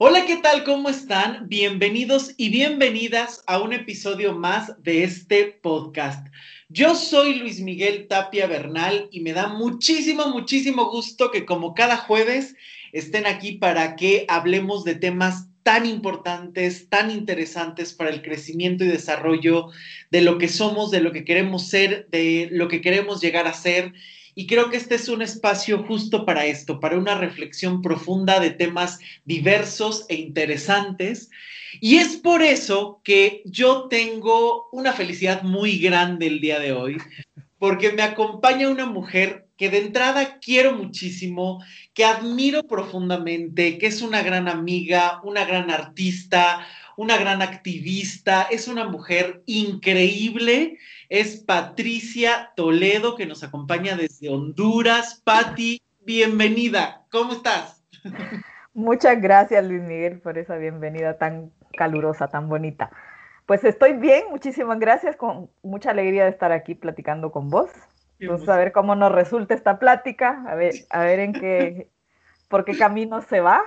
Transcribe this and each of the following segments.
Hola, ¿qué tal? ¿Cómo están? Bienvenidos y bienvenidas a un episodio más de este podcast. Yo soy Luis Miguel Tapia Bernal y me da muchísimo, muchísimo gusto que como cada jueves estén aquí para que hablemos de temas tan importantes, tan interesantes para el crecimiento y desarrollo de lo que somos, de lo que queremos ser, de lo que queremos llegar a ser y creo que este es un espacio justo para esto, para una reflexión profunda de temas diversos e interesantes. Y es por eso que yo tengo una felicidad muy grande el día de hoy, porque me acompaña una mujer que de entrada quiero muchísimo, que admiro profundamente, que es una gran amiga, una gran artista, una gran activista, es una mujer increíble es Patricia Toledo, que nos acompaña desde Honduras. Pati, bienvenida. ¿Cómo estás? Muchas gracias, Luis Miguel, por esa bienvenida tan calurosa, tan bonita. Pues estoy bien, muchísimas gracias, con mucha alegría de estar aquí platicando con vos. Vamos a ver cómo nos resulta esta plática, a ver, a ver en qué, por qué camino se va.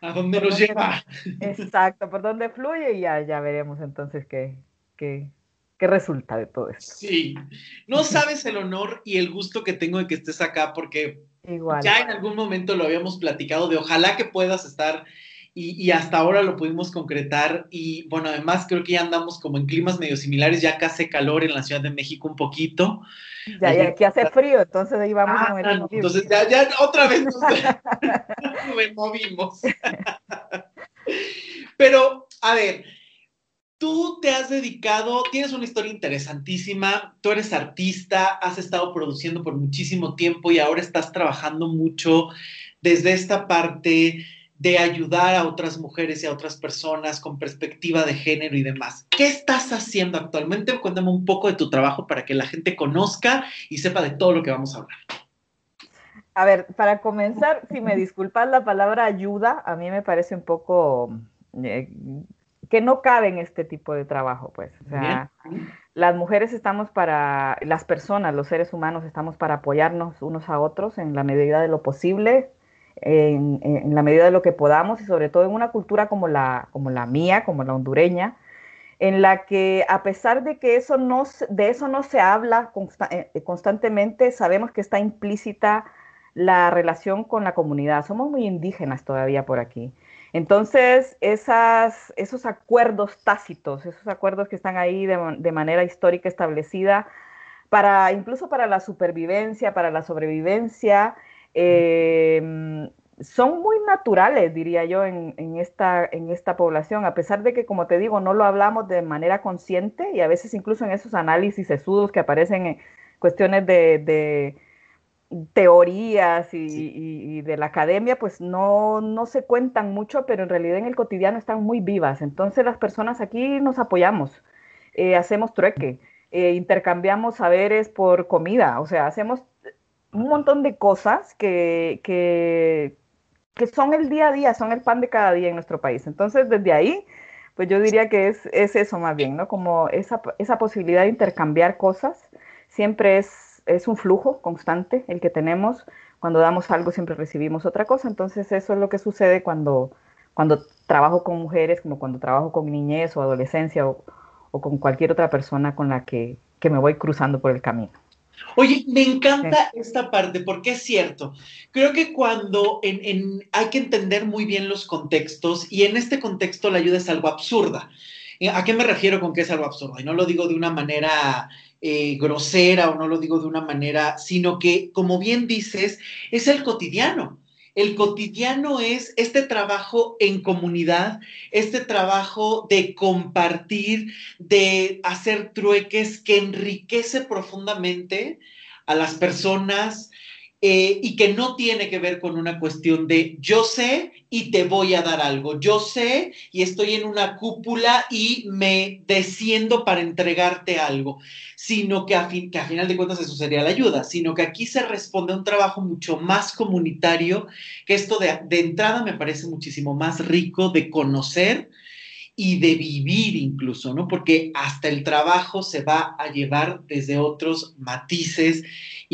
¿A dónde nos lleva? Exacto, por dónde fluye y ya, ya veremos entonces qué, qué, ¿Qué resulta de todo esto? Sí, no sabes el honor y el gusto que tengo de que estés acá porque ya en algún momento lo habíamos platicado de ojalá que puedas estar y, hasta ahora lo pudimos concretar y bueno, además creo que ya andamos como en climas medio similares, ya acá hace calor en la Ciudad de México un poquito. Ya, ya aquí hace frío, entonces ahí vamos a. Ah, entonces ya, ya otra vez nos removimos. Pero, a ver, Tú te has dedicado, tienes una historia interesantísima, tú eres artista, has estado produciendo por muchísimo tiempo y ahora estás trabajando mucho desde esta parte de ayudar a otras mujeres y a otras personas con perspectiva de género y demás. ¿Qué estás haciendo actualmente? Cuéntame un poco de tu trabajo para que la gente conozca y sepa de todo lo que vamos a hablar. A ver, para comenzar, si me disculpas la palabra ayuda, a mí me parece un poco eh, que no cabe en este tipo de trabajo, pues. O sea, las mujeres estamos para, las personas, los seres humanos estamos para apoyarnos unos a otros en la medida de lo posible, en, la medida de lo que podamos y sobre todo en una cultura como la, como la mía, como la hondureña, en la que a pesar de que eso no, de eso no se habla eh, constantemente, sabemos que está implícita la relación con la comunidad. Somos muy indígenas todavía por aquí. Entonces, esos acuerdos tácitos, esos acuerdos que están ahí de, manera histórica establecida, para, incluso para la supervivencia, para la sobrevivencia, em, son muy naturales, diría yo, en, esta, en esta población, a pesar de que, como te digo, no lo hablamos de manera consciente y a veces incluso en esos análisis sesudos que aparecen en cuestiones de teorías y, de la academia, pues no, no se cuentan mucho, pero en realidad en el cotidiano están muy vivas. Entonces las personas aquí nos apoyamos, eh, hacemos trueque, eh, intercambiamos saberes por comida, o sea, hacemos un montón de cosas que, que, que, son el día a día, son el pan de cada día en nuestro país. Entonces desde ahí, pues yo diría que es, es eso más bien, ¿no? Como esa, esa posibilidad de intercambiar cosas siempre es es un flujo constante el que tenemos. Cuando damos algo siempre recibimos otra cosa. Entonces eso es lo que sucede cuando, cuando trabajo con mujeres, como cuando trabajo con niñez o adolescencia o, con cualquier otra persona con la que, me voy cruzando por el camino. Oye, me encanta esta parte porque es cierto. Creo que cuando en, hay que entender muy bien los contextos y en este contexto la ayuda es algo absurda. ¿A qué me refiero con que es algo absurdo? Y no lo digo de una manera eh, grosera o no lo digo de una manera, sino que, como bien dices, es el cotidiano. El cotidiano es este trabajo en comunidad, este trabajo de compartir, de hacer trueques que enriquece profundamente a las personas, eh, y que no tiene que ver con una cuestión de yo sé y te voy a dar algo, yo sé y estoy en una cúpula y me desciendo para entregarte algo, sino que a, fin, que a final de cuentas eso sería la ayuda, sino que aquí se responde a un trabajo mucho más comunitario, que esto de, de entrada me parece muchísimo más rico de conocer y de vivir incluso, ¿no? Porque hasta el trabajo se va a llevar desde otros matices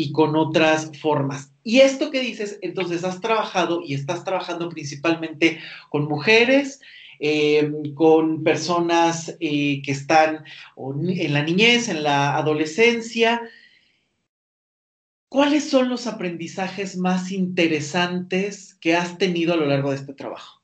y con otras formas. Y esto que dices, entonces has trabajado y estás trabajando principalmente con mujeres, eh, con personas eh, que están en la niñez, en la adolescencia. ¿Cuáles son los aprendizajes más interesantes que has tenido a lo largo de este trabajo?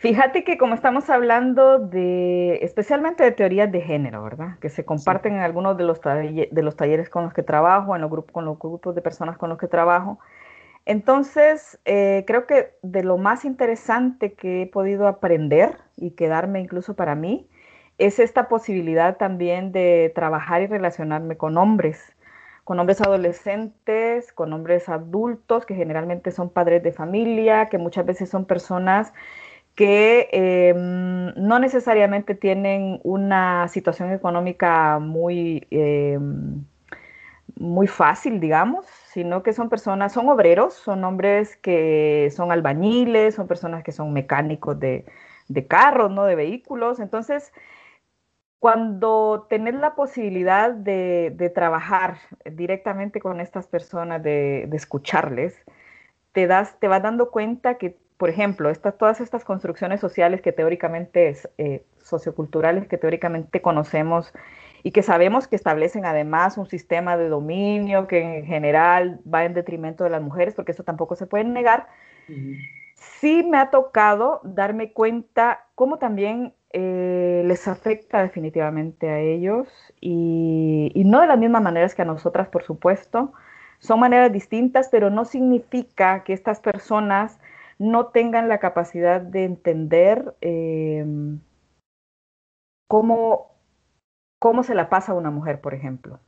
Fíjate que como estamos hablando de, especialmente de teorías de género, ¿verdad? Que se comparten en algunos de los, de los talleres con los que trabajo, en los grupos, con los grupos de personas con los que trabajo. Entonces, eh, creo que de lo más interesante que he podido aprender y quedarme incluso para mí, es esta posibilidad también de trabajar y relacionarme con hombres, con hombres adolescentes, con hombres adultos, que generalmente son padres de familia, que muchas veces son personas que em, no necesariamente tienen una situación económica muy, em, muy fácil, digamos, sino que son personas, son obreros, son hombres que son albañiles, son personas que son mecánicos de, carros, ¿no? De vehículos. Entonces, cuando tenés la posibilidad de, trabajar directamente con estas personas, de, de, escucharles, te, das, te vas dando cuenta que por ejemplo, todas estas construcciones sociales que teóricamente, eh, socioculturales que teóricamente conocemos y que sabemos que establecen además un sistema de dominio que en general va en detrimento de las mujeres, porque eso tampoco se puede negar, sí me ha tocado darme cuenta cómo también eh, les afecta definitivamente a ellos y, y, no de las mismas maneras que a nosotras, por supuesto. Son maneras distintas, pero no significa que estas personas no tengan la capacidad de entender eh, cómo, cómo se la pasa a una mujer, por ejemplo.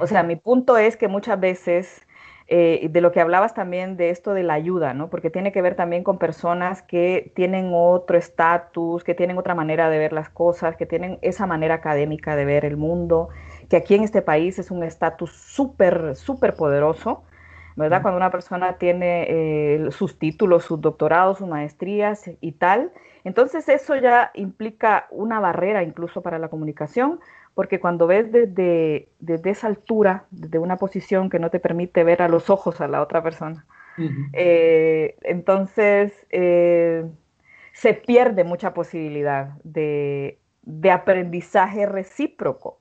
O sea, mi punto es que muchas veces, eh, de lo que hablabas también de esto de la ayuda, ¿no? Porque tiene que ver también con personas que tienen otro estatus, que tienen otra manera de ver las cosas, que tienen esa manera académica de ver el mundo, que aquí en este país es un estatus súper, súper poderoso ¿verdad? Cuando una persona tiene eh, sus títulos, sus doctorados, sus maestrías y tal, entonces eso ya implica una barrera incluso para la comunicación, porque cuando ves desde, desde esa altura, desde una posición que no te permite ver a los ojos a la otra persona, eh, entonces eh, se pierde mucha posibilidad de, aprendizaje recíproco.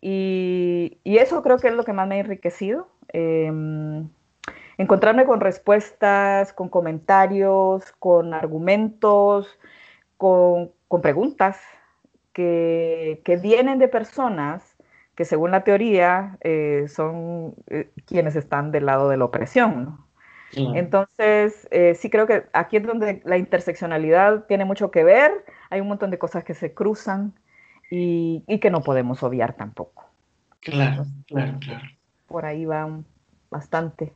Y, y, eso creo que es lo que más me ha enriquecido. Em, encontrarme con respuestas, con comentarios, con argumentos, con, preguntas que, vienen de personas que según la teoría eh, son eh, quienes están del lado de la opresión. Entonces, eh, sí creo que aquí es donde la interseccionalidad tiene mucho que ver, hay un montón de cosas que se cruzan y, y que no podemos obviar tampoco. Claro, claro, claro. Por ahí va bastante.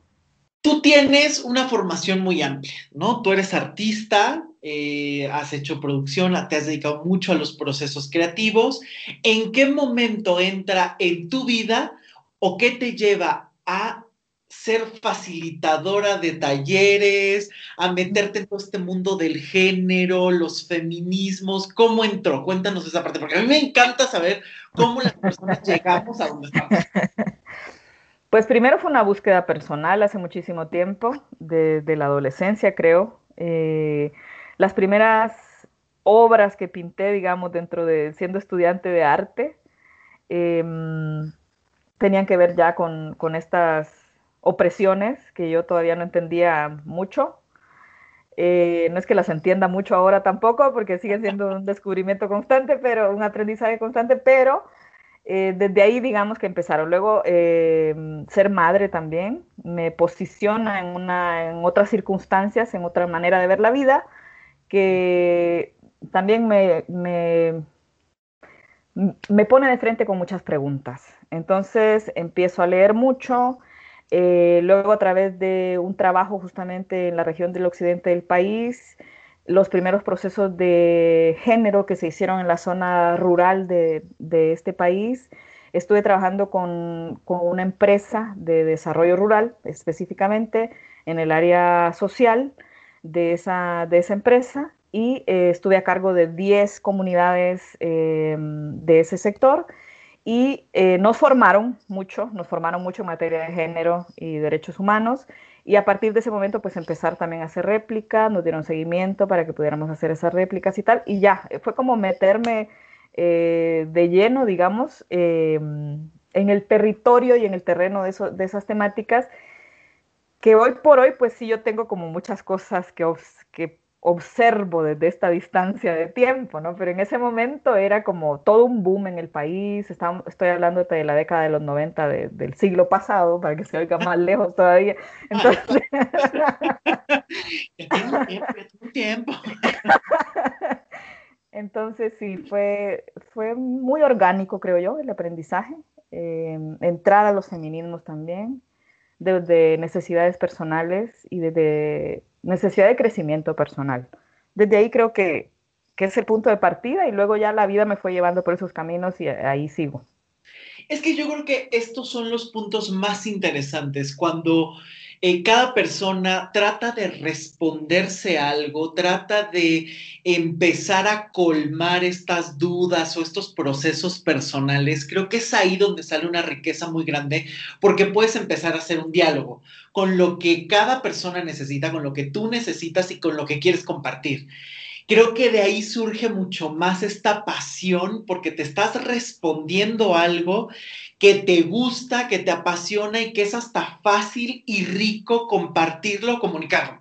Tú tienes una formación muy amplia, ¿no? Tú eres artista, eh, has hecho producción, te has dedicado mucho a los procesos creativos. ¿En qué momento entra en tu vida o qué te lleva a ser facilitadora de talleres, a meterte en todo este mundo del género, los feminismos? ¿Cómo entró? Cuéntanos esa parte, porque a mí me encanta saber cómo las personas llegamos a donde estamos. Pues primero fue una búsqueda personal hace muchísimo tiempo, desde la adolescencia creo. Eh, las primeras obras que pinté, digamos, dentro de siendo estudiante de arte, em, tenían que ver ya con, estas opresiones que yo todavía no entendía mucho. Eh, no es que las entienda mucho ahora tampoco, porque sigue siendo un descubrimiento constante, pero un aprendizaje constante, pero eh, desde ahí, digamos que empezaron. Luego, eh, ser madre también me posiciona en, una, en otras circunstancias, en otra manera de ver la vida, que también me, me, me pone de frente con muchas preguntas. Entonces, empiezo a leer mucho. Eh, luego, a través de un trabajo justamente en la región del occidente del país, los primeros procesos de género que se hicieron en la zona rural de, este país. Estuve trabajando con, una empresa de desarrollo rural, específicamente en el área social de esa, de esa empresa. y eh, estuve a cargo de 10 comunidades em, de ese sector y eh, nos formaron mucho, nos formaron mucho en materia de género y derechos humanos y a partir de ese momento pues empezar también a hacer réplicas, nos dieron seguimiento para que pudiéramos hacer esas réplicas y tal y ya, fue como meterme eh, de lleno, digamos, em, en el territorio y en el terreno de, de esas temáticas que hoy por hoy pues sí yo tengo como muchas cosas que, que observo desde esta distancia de tiempo, ¿no? Pero en ese momento era como todo un boom en el país, estoy hablando de la década de los 90 del siglo pasado, para que se oiga más lejos todavía. Entonces... tiempo. Entonces sí, fue, fue muy orgánico, creo yo, el aprendizaje, eh, entrar a los feminismos también, desde necesidades personales y desde necesidad de crecimiento personal. Desde ahí creo que, que es el punto de partida y luego ya la vida me fue llevando por esos caminos y ahí sigo. Es que yo creo que estos son los puntos más interesantes cuando eh, cada persona trata de responderse algo, trata de empezar a colmar estas dudas o estos procesos personales. Creo que es ahí donde sale una riqueza muy grande porque puedes empezar a hacer un diálogo con lo que cada persona necesita, con lo que tú necesitas y con lo que quieres compartir. Creo que de ahí surge mucho más esta pasión porque te estás respondiendo algo que te gusta, que te apasiona y que es hasta fácil y rico compartirlo, comunicarlo,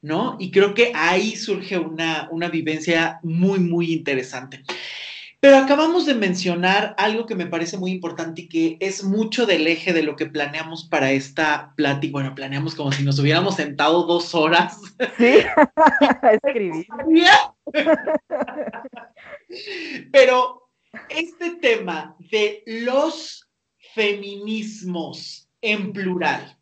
¿no? Y creo que ahí surge una, una vivencia muy, muy interesante. Pero acabamos de mencionar algo que me parece muy importante y que es mucho del eje de lo que planeamos para esta plática. Bueno, planeamos como si nos hubiéramos sentado dos horas. Sí, escribir. Pero este tema de los feminismos en plural.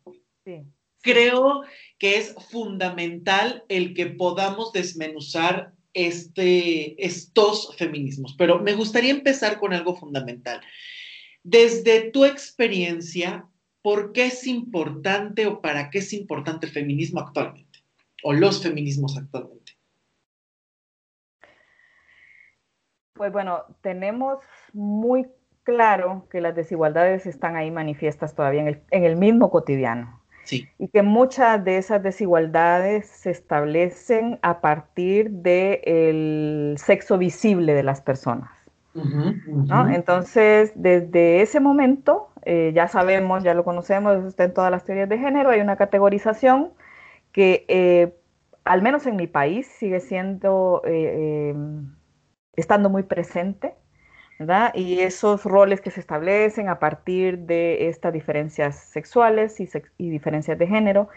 Creo que es fundamental el que podamos desmenuzar este, estos feminismos, pero me gustaría empezar con algo fundamental. Desde tu experiencia, ¿por qué es importante o para qué es importante el feminismo actualmente? O los feminismos actualmente. Pues bueno, tenemos muy claro que las desigualdades están ahí manifiestas todavía en el, mismo cotidiano. Sí. Y que muchas de esas desigualdades se establecen a partir del sexo visible de las personas. Entonces, desde ese momento, eh, ya sabemos, ya lo conocemos, está en todas las teorías de género, hay una categorización que, eh, al menos en mi país, sigue siendo, eh, estando muy presente y esos roles que se establecen a partir de estas diferencias sexuales y, y, diferencias de género.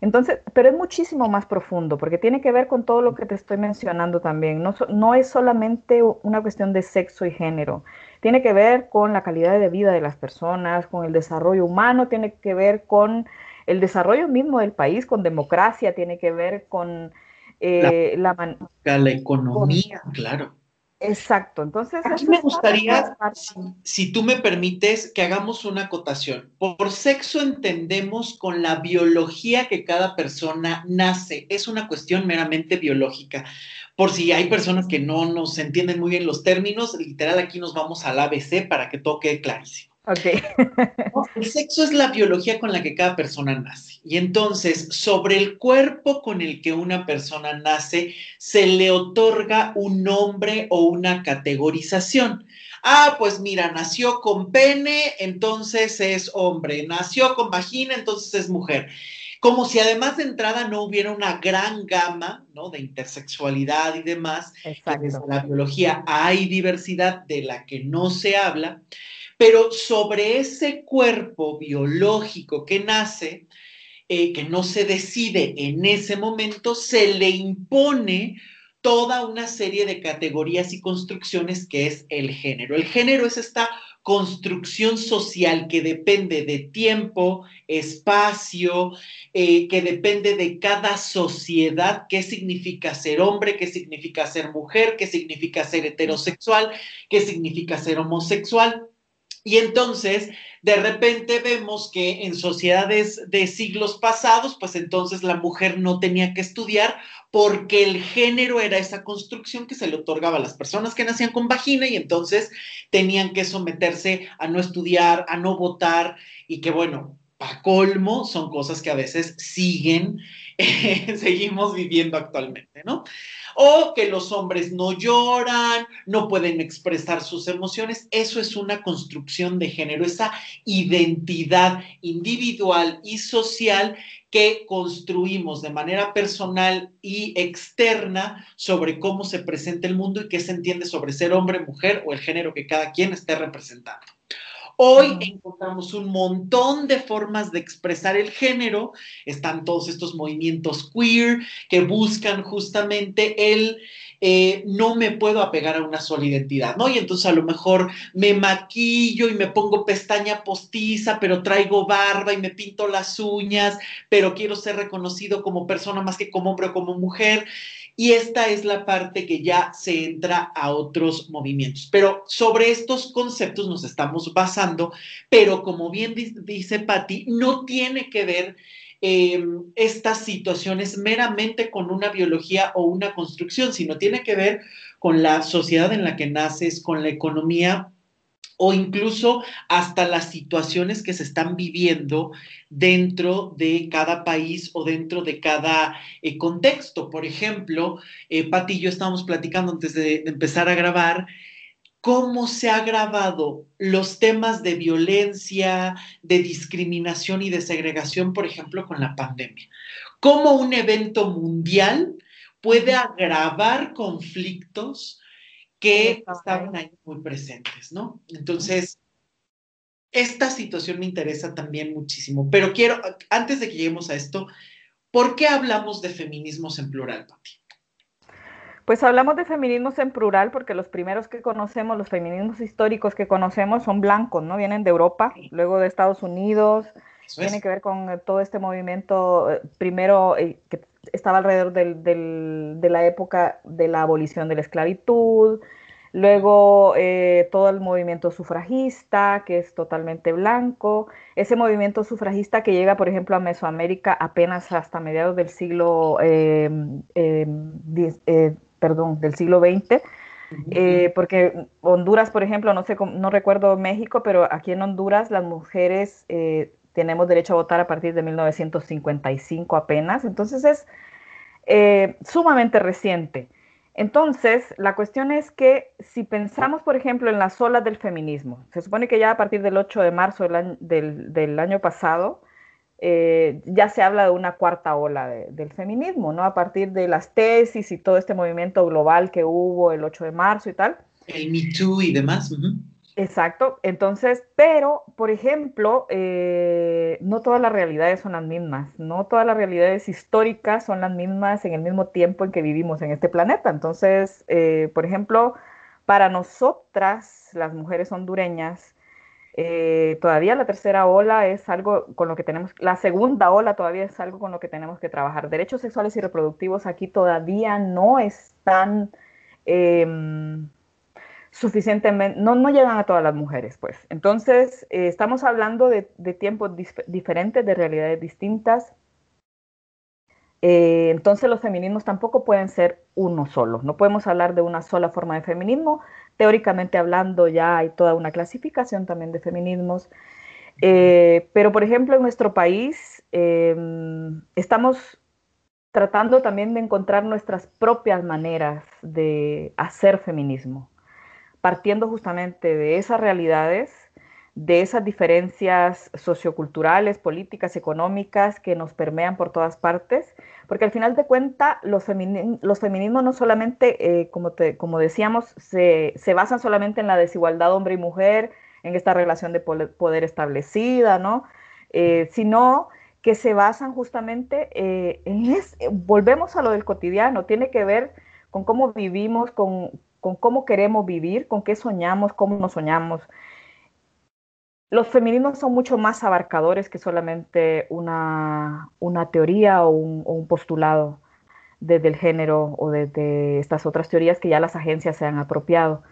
Entonces, pero es muchísimo más profundo porque tiene que ver con todo lo que te estoy mencionando también. No, no es solamente una cuestión de sexo y género, tiene que ver con la calidad de vida de las personas, con el desarrollo humano, tiene que ver con el desarrollo mismo del país, con democracia, tiene que ver con eh, la, la, economía, claro Exacto, entonces... Aquí me gustaría, si, tú me permites, que hagamos una acotación. Por sexo entendemos con la biología que cada persona nace. Es una cuestión meramente biológica. Por si hay personas que no nos entienden muy bien los términos, literal aquí nos vamos al ABC para que todo quede clarísimo. Okay. el sexo es la biología con la que cada persona nace. Y entonces, sobre el cuerpo con el que una persona nace, se le otorga un nombre o una categorización. Ah, pues mira, nació con pene, entonces es hombre. Nació con vagina, entonces es mujer. Como si además de entrada no hubiera una gran gama ¿no? de intersexualidad y demás. Exacto. En la biología hay diversidad de la que no se habla pero sobre ese cuerpo biológico que nace, eh, que no se decide en ese momento, se le impone toda una serie de categorías y construcciones que es el género. El género es esta construcción social que depende de tiempo, espacio, eh, que depende de cada sociedad, qué significa ser hombre, qué significa ser mujer, qué significa ser heterosexual, qué significa ser homosexual Y entonces, de repente vemos que en sociedades de siglos pasados, pues entonces la mujer no tenía que estudiar porque el género era esa construcción que se le otorgaba a las personas que nacían con vagina y entonces tenían que someterse a no estudiar, a no votar. Y que bueno, para colmo son cosas que a veces siguen, seguimos viviendo actualmente, ¿no? o que los hombres no lloran, no pueden expresar sus emociones. Eso es una construcción de género, esa identidad individual y social que construimos de manera personal y externa sobre cómo se presenta el mundo y qué se entiende sobre ser hombre, mujer o el género que cada quien esté representando. Hoy encontramos un montón de formas de expresar el género. Están todos estos movimientos queer que buscan justamente el eh, no me puedo apegar a una sola identidad, ¿no? Y entonces a lo mejor me maquillo y me pongo pestaña postiza, pero traigo barba y me pinto las uñas, pero quiero ser reconocido como persona más que como hombre o como mujer. Y esta es la parte que ya se entra a otros movimientos. Pero sobre estos conceptos nos estamos basando, pero como bien dice Patti, no tiene que ver em, estas situaciones meramente con una biología o una construcción, sino tiene que ver con la sociedad en la que naces, con la economía o incluso hasta las situaciones que se están viviendo dentro de cada país o dentro de cada eh, contexto. Por ejemplo, eh, Pati y yo estábamos platicando antes de, empezar a grabar cómo se ha grabado los temas de violencia, de discriminación y de segregación, por ejemplo, con la pandemia. Cómo un evento mundial puede agravar conflictos que estaban ahí muy presentes, ¿no? Entonces, esta situación me interesa también muchísimo, pero quiero, antes de que lleguemos a esto, ¿por qué hablamos de feminismos en plural, Pati? Pues hablamos de feminismos en plural porque los primeros que conocemos, los feminismos históricos que conocemos son blancos, ¿no? Vienen de Europa, luego de Estados Unidos, tiene que ver con eh, todo este movimiento, eh, primero eh, que estaba alrededor de la época de la abolición de la esclavitud, luego eh, todo el movimiento sufragista, que es totalmente blanco, ese movimiento sufragista que llega, por ejemplo, a Mesoamérica apenas hasta mediados del siglo, em, eh, perdón, del siglo XX, eh, porque Honduras, por ejemplo, no sé, no recuerdo México, pero aquí en Honduras las mujeres tenemos derecho a votar a partir de 1955 apenas, entonces es eh, sumamente reciente. Entonces, la cuestión es que si pensamos, por ejemplo, en las olas del feminismo, se supone que ya a partir del 8 de marzo del año, pasado, eh, ya se habla de una cuarta ola del feminismo, ¿no? A partir de las tesis y todo este movimiento global que hubo el 8 de marzo y tal. El Me Too y demás. Exacto, entonces, pero, por ejemplo, eh, no todas las realidades son las mismas, no todas las realidades históricas son las mismas en el mismo tiempo en que vivimos en este planeta. Entonces, eh, por ejemplo, para nosotras, las mujeres hondureñas, eh, todavía la tercera ola es algo con lo que tenemos, la segunda ola todavía es algo con lo que tenemos que trabajar. Derechos sexuales y reproductivos aquí todavía no están... Em, suficientemente, no, no llegan a todas las mujeres, pues. Entonces, eh, estamos hablando de, tiempos diferentes, de realidades distintas. Eh, entonces, los feminismos tampoco pueden ser uno solo. No podemos hablar de una sola forma de feminismo. Teóricamente hablando, ya hay toda una clasificación también de feminismos. Eh, pero, por ejemplo, en nuestro país em, estamos tratando también de encontrar nuestras propias maneras de hacer feminismo partiendo justamente de esas realidades, de esas diferencias socioculturales, políticas, económicas que nos permean por todas partes, porque al final de cuentas los, feminismos no solamente, eh, como, como decíamos, se, basan solamente en la desigualdad hombre y mujer, en esta relación de poder, establecida, ¿no? Eh, sino que se basan justamente eh, en, volvemos a lo del cotidiano, tiene que ver con cómo vivimos, con, con cómo queremos vivir, con qué soñamos, cómo nos soñamos. Los feminismos son mucho más abarcadores que solamente una, teoría o un, postulado desde el género o desde estas otras teorías que ya las agencias se han apropiado,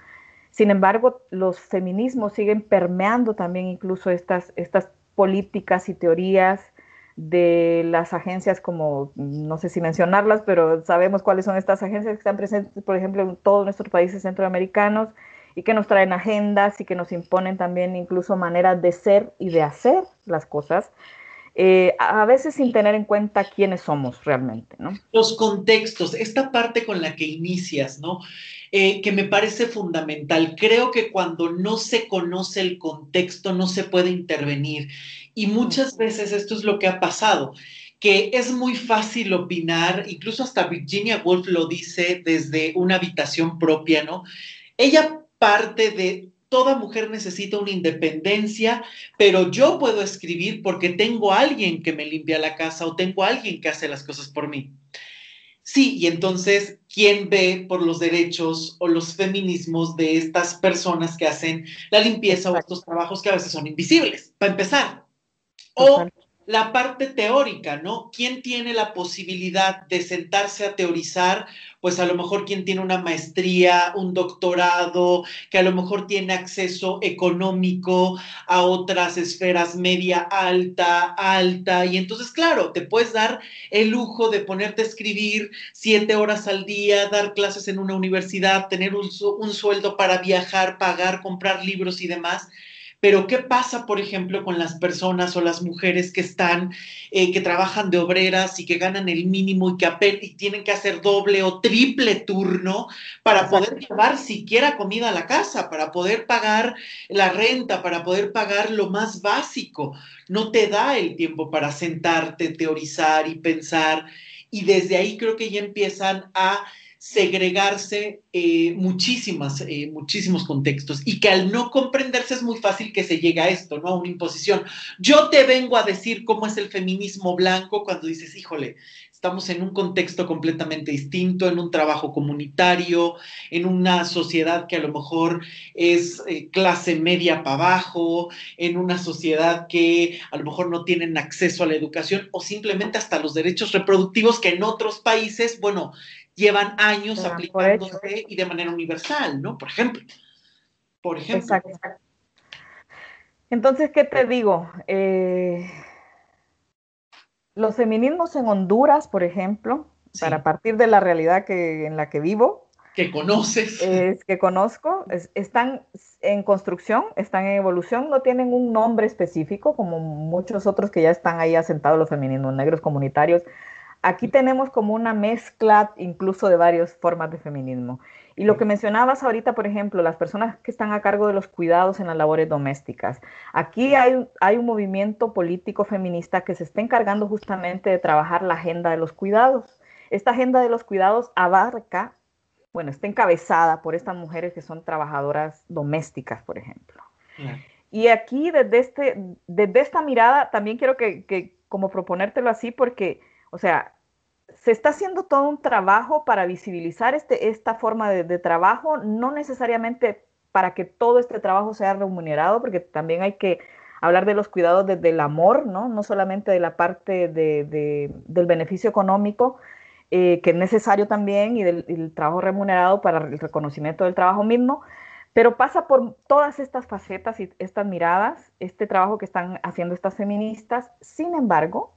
Sin embargo, los feminismos siguen permeando también incluso estas, estas políticas y teorías de las agencias como, no sé si mencionarlas, pero sabemos cuáles son estas agencias que están presentes, por ejemplo, en todos nuestros países centroamericanos y que nos traen agendas y que nos imponen también incluso maneras de ser y de hacer las cosas, eh, a veces sin tener en cuenta quiénes somos realmente. Los contextos, esta parte con la que inicias, ¿no? Eh, que me parece fundamental. Creo que cuando no se conoce el contexto no se puede intervenir. Y muchas veces esto es lo que ha pasado que es muy fácil opinar, incluso hasta Virginia Woolf lo dice desde una habitación propia, ¿no? Ella parte de toda mujer necesita una independencia, pero yo puedo escribir porque tengo a alguien que me limpia la casa o tengo a alguien que hace las cosas por mí. Sí, y entonces, ¿quién ve por los derechos o los feminismos de estas personas que hacen la limpieza o estos trabajos que a veces son invisibles? Para empezar. O la parte teórica, ¿no? ¿Quién tiene la posibilidad de sentarse a teorizar? Pues a lo mejor quien tiene una maestría, un doctorado, que a lo mejor tiene acceso económico a otras esferas media alta, alta. Y entonces, claro, te puedes dar el lujo de ponerte a escribir siete horas al día, dar clases en una universidad, tener un, un sueldo para viajar, pagar, comprar libros y demás pero ¿qué pasa, por ejemplo, con las personas o las mujeres que están, eh, que trabajan de obreras y que ganan el mínimo y que y tienen que hacer doble o triple turno para poder llevar siquiera comida a la casa, para poder pagar la renta, para poder pagar lo más básico? No te da el tiempo para sentarte, teorizar y pensar. Y desde ahí creo que ya empiezan a segregarse eh, muchísimas, eh, muchísimos contextos y que al no comprenderse es muy fácil que se llegue a esto, ¿no? A una imposición. Yo te vengo a decir cómo es el feminismo blanco cuando dices, híjole, estamos en un contexto completamente distinto, en un trabajo comunitario, en una sociedad que a lo mejor es eh, clase media para abajo, en una sociedad que a lo mejor no tienen acceso a la educación o simplemente hasta los derechos reproductivos que en otros países, bueno, llevan años aplicándose y de manera universal, ¿no? Por ejemplo. Por ejemplo. Exacto. Entonces, ¿qué te digo? Eh, los feminismos en Honduras, por ejemplo, para partir de la realidad que, en la que vivo, que conoces. Es, que conozco, están en construcción, están en evolución, no tienen un nombre específico como muchos otros que ya están ahí asentados los feminismos negros comunitarios, Aquí tenemos como una mezcla incluso de varias formas de feminismo. Y lo que mencionabas ahorita, por ejemplo, las personas que están a cargo de los cuidados en las labores domésticas. Aquí hay, hay un movimiento político feminista que se está encargando justamente de trabajar la agenda de los cuidados. Esta agenda de los cuidados abarca, bueno, está encabezada por estas mujeres que son trabajadoras domésticas, por ejemplo. Y aquí, desde, este, desde esta mirada, también quiero que, que como proponértelo así, porque o sea, se está haciendo todo un trabajo para visibilizar este, esta forma de, trabajo, no necesariamente para que todo este trabajo sea remunerado, porque también hay que hablar de los cuidados desde el amor, ¿no? No solamente de la parte del beneficio económico, eh, que es necesario también, y del trabajo remunerado para el reconocimiento del trabajo mismo, pero pasa por todas estas facetas y estas miradas, este trabajo que están haciendo estas feministas. Sin embargo,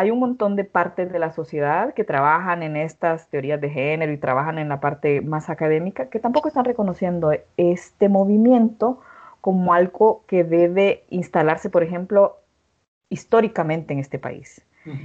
hay un montón de partes de la sociedad que trabajan en estas teorías de género y trabajan en la parte más académica que tampoco están reconociendo este movimiento como algo que debe instalarse, por ejemplo, históricamente en este país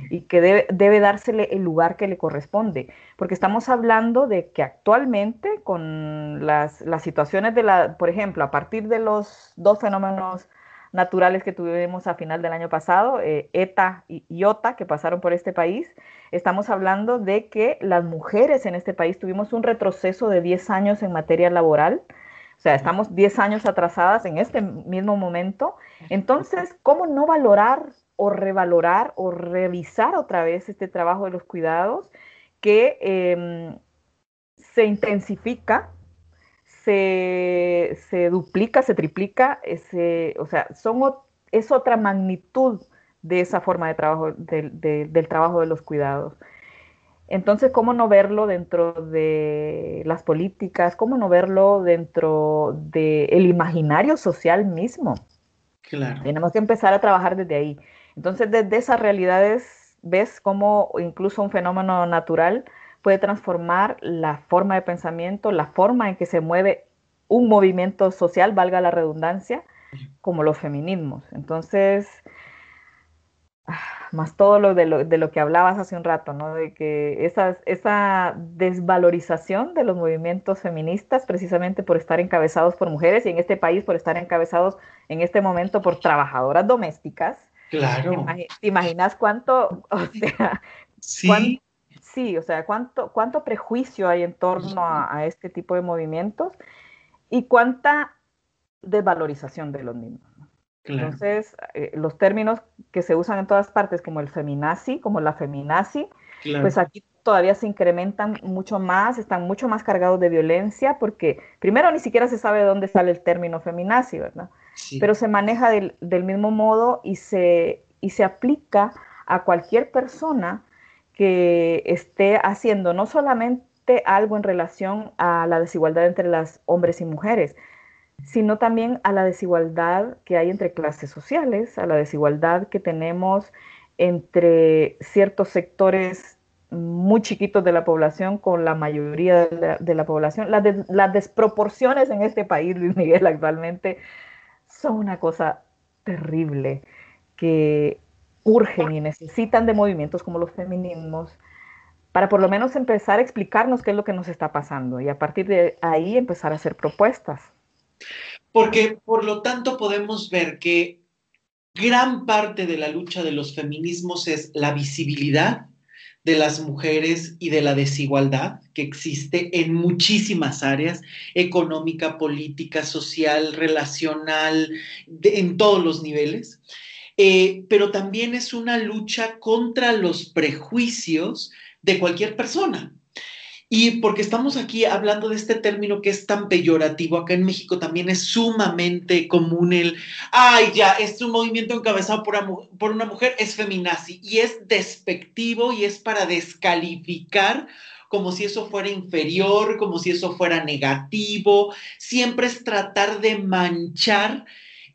y que debe, debe, dársele el lugar que le corresponde, porque estamos hablando de que actualmente con las, las situaciones de la, por ejemplo, a partir de los dos fenómenos naturales que tuvimos a final del año pasado, eh, ETA y IOTA, que pasaron por este país, estamos hablando de que las mujeres en este país tuvimos un retroceso de 10 años en materia laboral. O sea, estamos 10 años atrasadas en este mismo momento. Entonces, ¿cómo no valorar o revalorar o revisar otra vez este trabajo de los cuidados que em, se intensifica se, duplica, se triplica, ese, o sea, son, es otra magnitud de esa forma de trabajo, del trabajo de los cuidados. Entonces, ¿cómo no verlo dentro de las políticas? ¿Cómo no verlo dentro del imaginario social mismo? Claro. Tenemos que empezar a trabajar desde ahí. Entonces, desde esas realidades, ves cómo incluso un fenómeno natural puede transformar la forma de pensamiento, la forma en que se mueve un movimiento social, valga la redundancia, como los feminismos. Entonces, más todo lo de, lo que hablabas hace un rato, ¿no? De que esa, esa desvalorización de los movimientos feministas, precisamente por estar encabezados por mujeres y en este país por estar encabezados en este momento por trabajadoras domésticas. Claro. ¿Te, imaginas cuánto, o sea, sí. Sí, o sea, cuánto, cuánto prejuicio hay en torno a este tipo de movimientos y cuánta desvalorización de los mismos. Entonces, eh, los términos que se usan en todas partes, como el feminazi, como la feminazi, pues aquí todavía se incrementan mucho más, están mucho más cargados de violencia, porque primero ni siquiera se sabe de dónde sale el término feminazi, ¿verdad? Pero se maneja del, del, mismo modo y se, y se aplica a cualquier persona que esté haciendo no solamente algo en relación a la desigualdad entre las hombres y mujeres, sino también a la desigualdad que hay entre clases sociales, a la desigualdad que tenemos entre ciertos sectores muy chiquitos de la población con la mayoría de la, población. Las, desproporciones en este país, Luis Miguel, actualmente son una cosa terrible que urgen y necesitan de movimientos como los feminismos para por lo menos empezar a explicarnos qué es lo que nos está pasando y a partir de ahí empezar a hacer propuestas. Porque, por lo tanto, podemos ver que gran parte de la lucha de los feminismos es la visibilidad de las mujeres y de la desigualdad que existe en muchísimas áreas, económica, política, social, relacional, en todos los niveles. Eh, pero también es una lucha contra los prejuicios de cualquier persona. Y porque estamos aquí hablando de este término que es tan peyorativo, acá en México también es sumamente común el, ay, ya, es un movimiento encabezado por, por una mujer, es feminazi, y es despectivo y es para descalificar como si eso fuera inferior, como si eso fuera negativo, siempre es tratar de manchar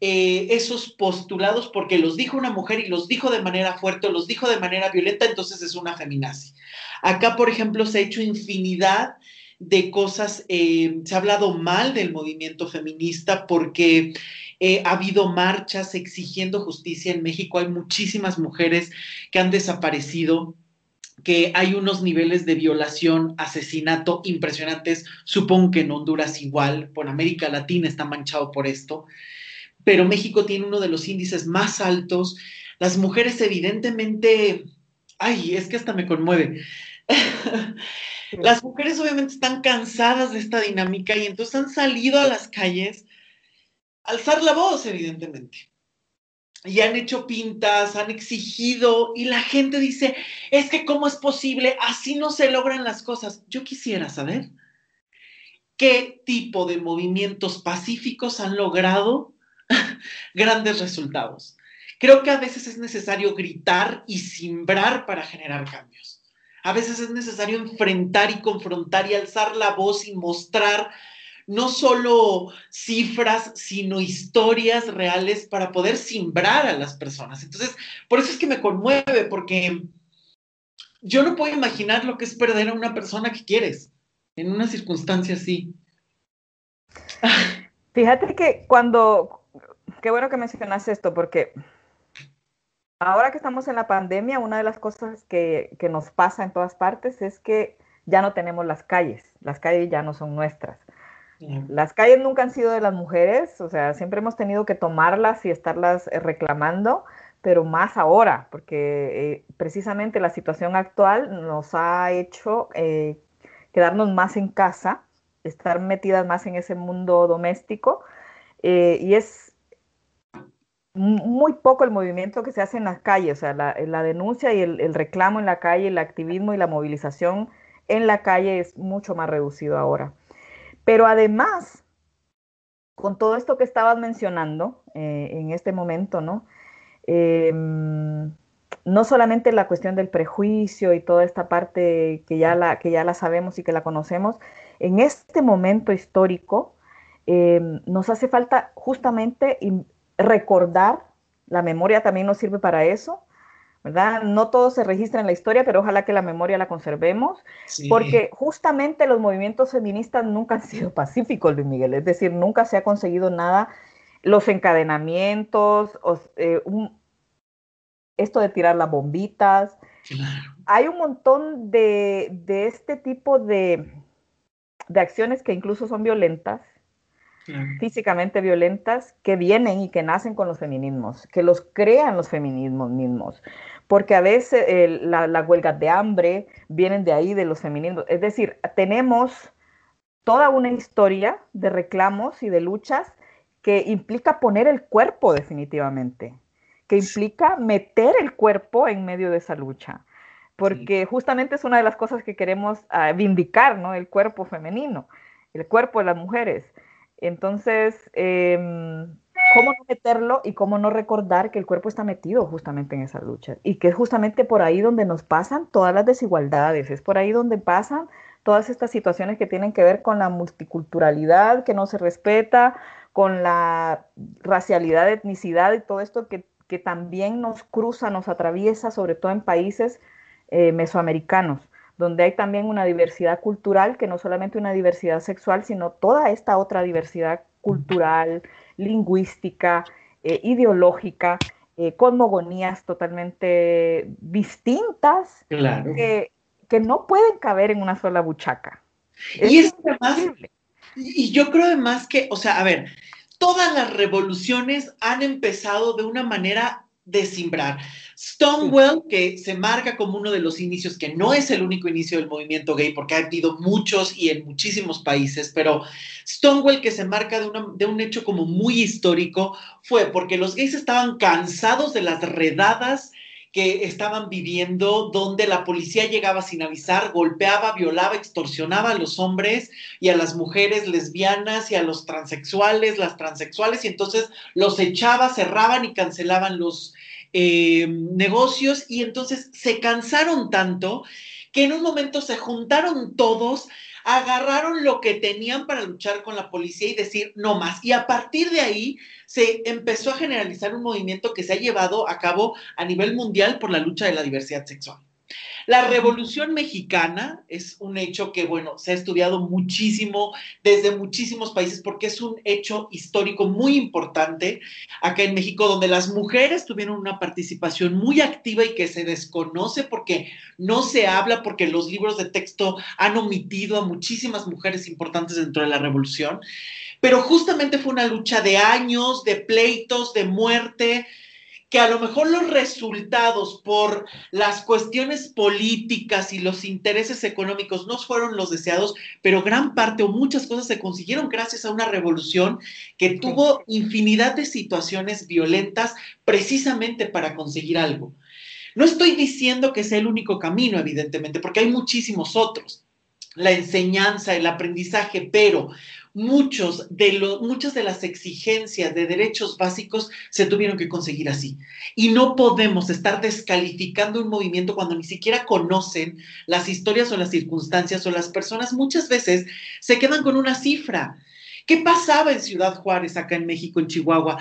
eh, esos postulados porque los dijo una mujer y los dijo de manera fuerte o los dijo de manera violenta, entonces es una feminazi. Acá, por ejemplo, se ha hecho infinidad de cosas, eh, se ha hablado mal del movimiento feminista porque eh, ha habido marchas exigiendo justicia en México, hay muchísimas mujeres que han desaparecido que hay unos niveles de violación, asesinato impresionantes, supongo que en Honduras igual, por América Latina está manchado por esto pero México tiene uno de los índices más altos. Las mujeres evidentemente, ay, es que hasta me conmueve. Las mujeres obviamente están cansadas de esta dinámica y entonces han salido a las calles a alzar la voz, evidentemente. Y han hecho pintas, han exigido y la gente dice, es que cómo es posible, así no se logran las cosas. Yo quisiera saber qué tipo de movimientos pacíficos han logrado grandes resultados. Creo que a veces es necesario gritar y simbrar para generar cambios. A veces es necesario enfrentar y confrontar y alzar la voz y mostrar no solo cifras, sino historias reales para poder simbrar a las personas. Entonces, por eso es que me conmueve, porque yo no puedo imaginar lo que es perder a una persona que quieres en una circunstancia así. Fíjate que cuando, qué bueno que mencionas esto, porque ahora que estamos en la pandemia, una de las cosas que, nos pasa en todas partes es que ya no tenemos las calles, las calles ya no son nuestras. Las calles nunca han sido de las mujeres, o sea, siempre hemos tenido que tomarlas y estarlas eh, reclamando, pero más ahora, porque eh, precisamente la situación actual nos ha hecho eh, quedarnos más en casa, estar metidas más en ese mundo doméstico, y es muy poco el movimiento que se hace en las calles, o sea, la, denuncia y el, reclamo en la calle, el activismo y la movilización en la calle es mucho más reducido ahora. Pero además, con todo esto que estabas mencionando eh, en este momento, ¿no? Em, no solamente la cuestión del prejuicio y toda esta parte que ya la, que ya la sabemos y que la conocemos, en este momento histórico em, nos hace falta justamente recordar, la memoria también nos sirve para eso, ¿verdad? No todo se registra en la historia, pero ojalá que la memoria la conservemos, porque justamente los movimientos feministas nunca han sido pacíficos, Luis Miguel, es decir, nunca se ha conseguido nada, los encadenamientos, eh, esto de tirar las bombitas, hay un montón de, este tipo de, de acciones que incluso son violentas, físicamente violentas que vienen y que nacen con los feminismos, que los crean los feminismos mismos, porque a veces las huelgas de hambre vienen de ahí, de los feminismos. Es decir, tenemos toda una historia de reclamos y de luchas que implica poner el cuerpo definitivamente, que implica meter el cuerpo en medio de esa lucha, porque justamente es una de las cosas que queremos uh, vindicar, ¿no? El cuerpo femenino, el cuerpo de las mujeres. Entonces, em, ¿cómo no meterlo y cómo no recordar que el cuerpo está metido justamente en esa lucha? Y que es justamente por ahí donde nos pasan todas las desigualdades, es por ahí donde pasan todas estas situaciones que tienen que ver con la multiculturalidad que no se respeta, con la racialidad, etnicidad y todo esto que, también nos cruza, nos atraviesa, sobre todo en países eh, mesoamericanos donde hay también una diversidad cultural, que no solamente una diversidad sexual, sino toda esta otra diversidad cultural, lingüística, eh, ideológica, eh, cosmogonías totalmente distintas, que, no pueden caber en una sola buchaca. y es y yo creo además que, o sea, a ver, todas las revoluciones han empezado de una manera de simbrar. Stonewall, que se marca como uno de los inicios, que no es el único inicio del movimiento gay, porque ha habido muchos y en muchísimos países, pero Stonewall, que se marca de, de un hecho como muy histórico, fue porque los gays estaban cansados de las redadas que estaban viviendo, donde la policía llegaba sin avisar, golpeaba, violaba, extorsionaba a los hombres y a las mujeres lesbianas y a los transexuales, las transexuales, y entonces los echaba, cerraban y cancelaban los, eh, negocios y entonces se cansaron tanto que en un momento se juntaron todos, agarraron lo que tenían para luchar con la policía y decir no más. Y a partir de ahí se empezó a generalizar un movimiento que se ha llevado a cabo a nivel mundial por la lucha de la diversidad sexual. La Revolución Mexicana es un hecho que, bueno, se ha estudiado muchísimo desde muchísimos países porque es un hecho histórico muy importante acá en México, donde las mujeres tuvieron una participación muy activa y que se desconoce porque no se habla, porque los libros de texto han omitido a muchísimas mujeres importantes dentro de la Revolución. Pero justamente fue una lucha de años, de pleitos, de muerte, que a lo mejor los resultados por las cuestiones políticas y los intereses económicos no fueron los deseados, pero gran parte o muchas cosas se consiguieron gracias a una revolución que tuvo infinidad de situaciones violentas precisamente para conseguir algo. No estoy diciendo que sea el único camino, evidentemente, porque hay muchísimos otros la enseñanza, el aprendizaje, pero muchos de muchas de las exigencias de derechos básicos se tuvieron que conseguir así. Y no podemos estar descalificando un movimiento cuando ni siquiera conocen las historias o las circunstancias o las personas muchas veces se quedan con una cifra. ¿Qué pasaba en Ciudad Juárez, acá en México, en Chihuahua?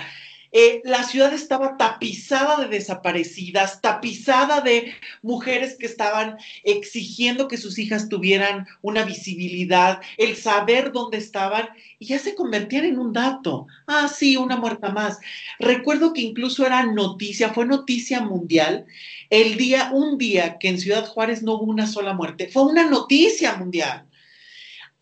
Eh, la ciudad estaba tapizada de desaparecidas, tapizada de mujeres que estaban exigiendo que sus hijas tuvieran una visibilidad, el saber dónde estaban, y ya se convertían en un dato. Ah, sí, una muerta más. Recuerdo que incluso era noticia, fue noticia mundial, el día, un día que en Ciudad Juárez no hubo una sola muerte, fue una noticia mundial.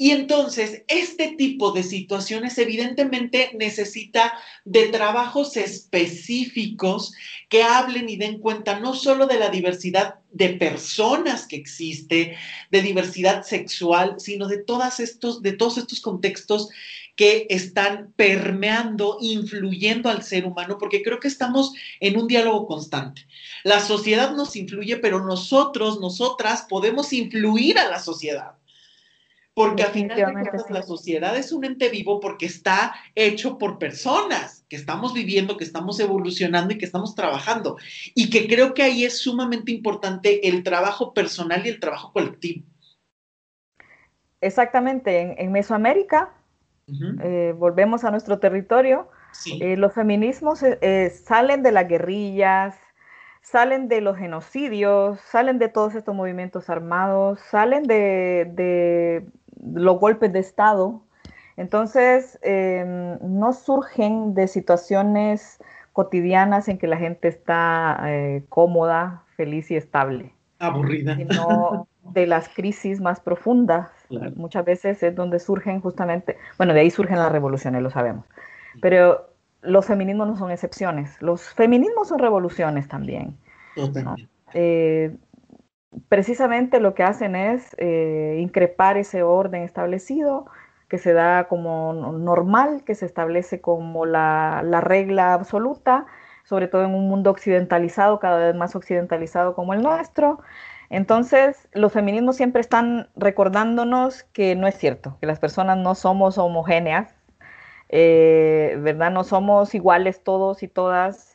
Y entonces, este tipo de situaciones evidentemente necesita de trabajos específicos que hablen y den cuenta no solo de la diversidad de personas que existe, de diversidad sexual, sino de, estos, de todos estos contextos que están permeando, influyendo al ser humano, porque creo que estamos en un diálogo constante. La sociedad nos influye, pero nosotros, nosotras podemos influir a la sociedad porque al final de cuentas la sociedad es un ente vivo porque está hecho por personas. que estamos viviendo, que estamos evolucionando y que estamos trabajando. Y que creo que ahí es sumamente importante el trabajo personal y el trabajo colectivo. Exactamente, en, Mesoamérica, eh, volvemos a nuestro territorio, eh, los feminismos eh, salen de las guerrillas, salen de los genocidios, salen de todos estos movimientos armados, salen de, los golpes de Estado. Entonces, em, no surgen de situaciones cotidianas en que la gente está cómoda, feliz y estable. Aburrida. Sino de las crisis más profundas. Muchas veces es donde surgen justamente, bueno, de ahí surgen las revoluciones, lo sabemos. Pero los feminismos no son excepciones. Los feminismos son revoluciones también. Eh, precisamente lo que hacen es eh, increpar ese orden establecido que se da como normal, que se establece como la, la regla absoluta, sobre todo en un mundo occidentalizado, cada vez más occidentalizado como el nuestro. Entonces, los feminismos siempre están recordándonos que no es cierto, que las personas no somos homogéneas, eh, ¿verdad? No somos iguales todos y todas,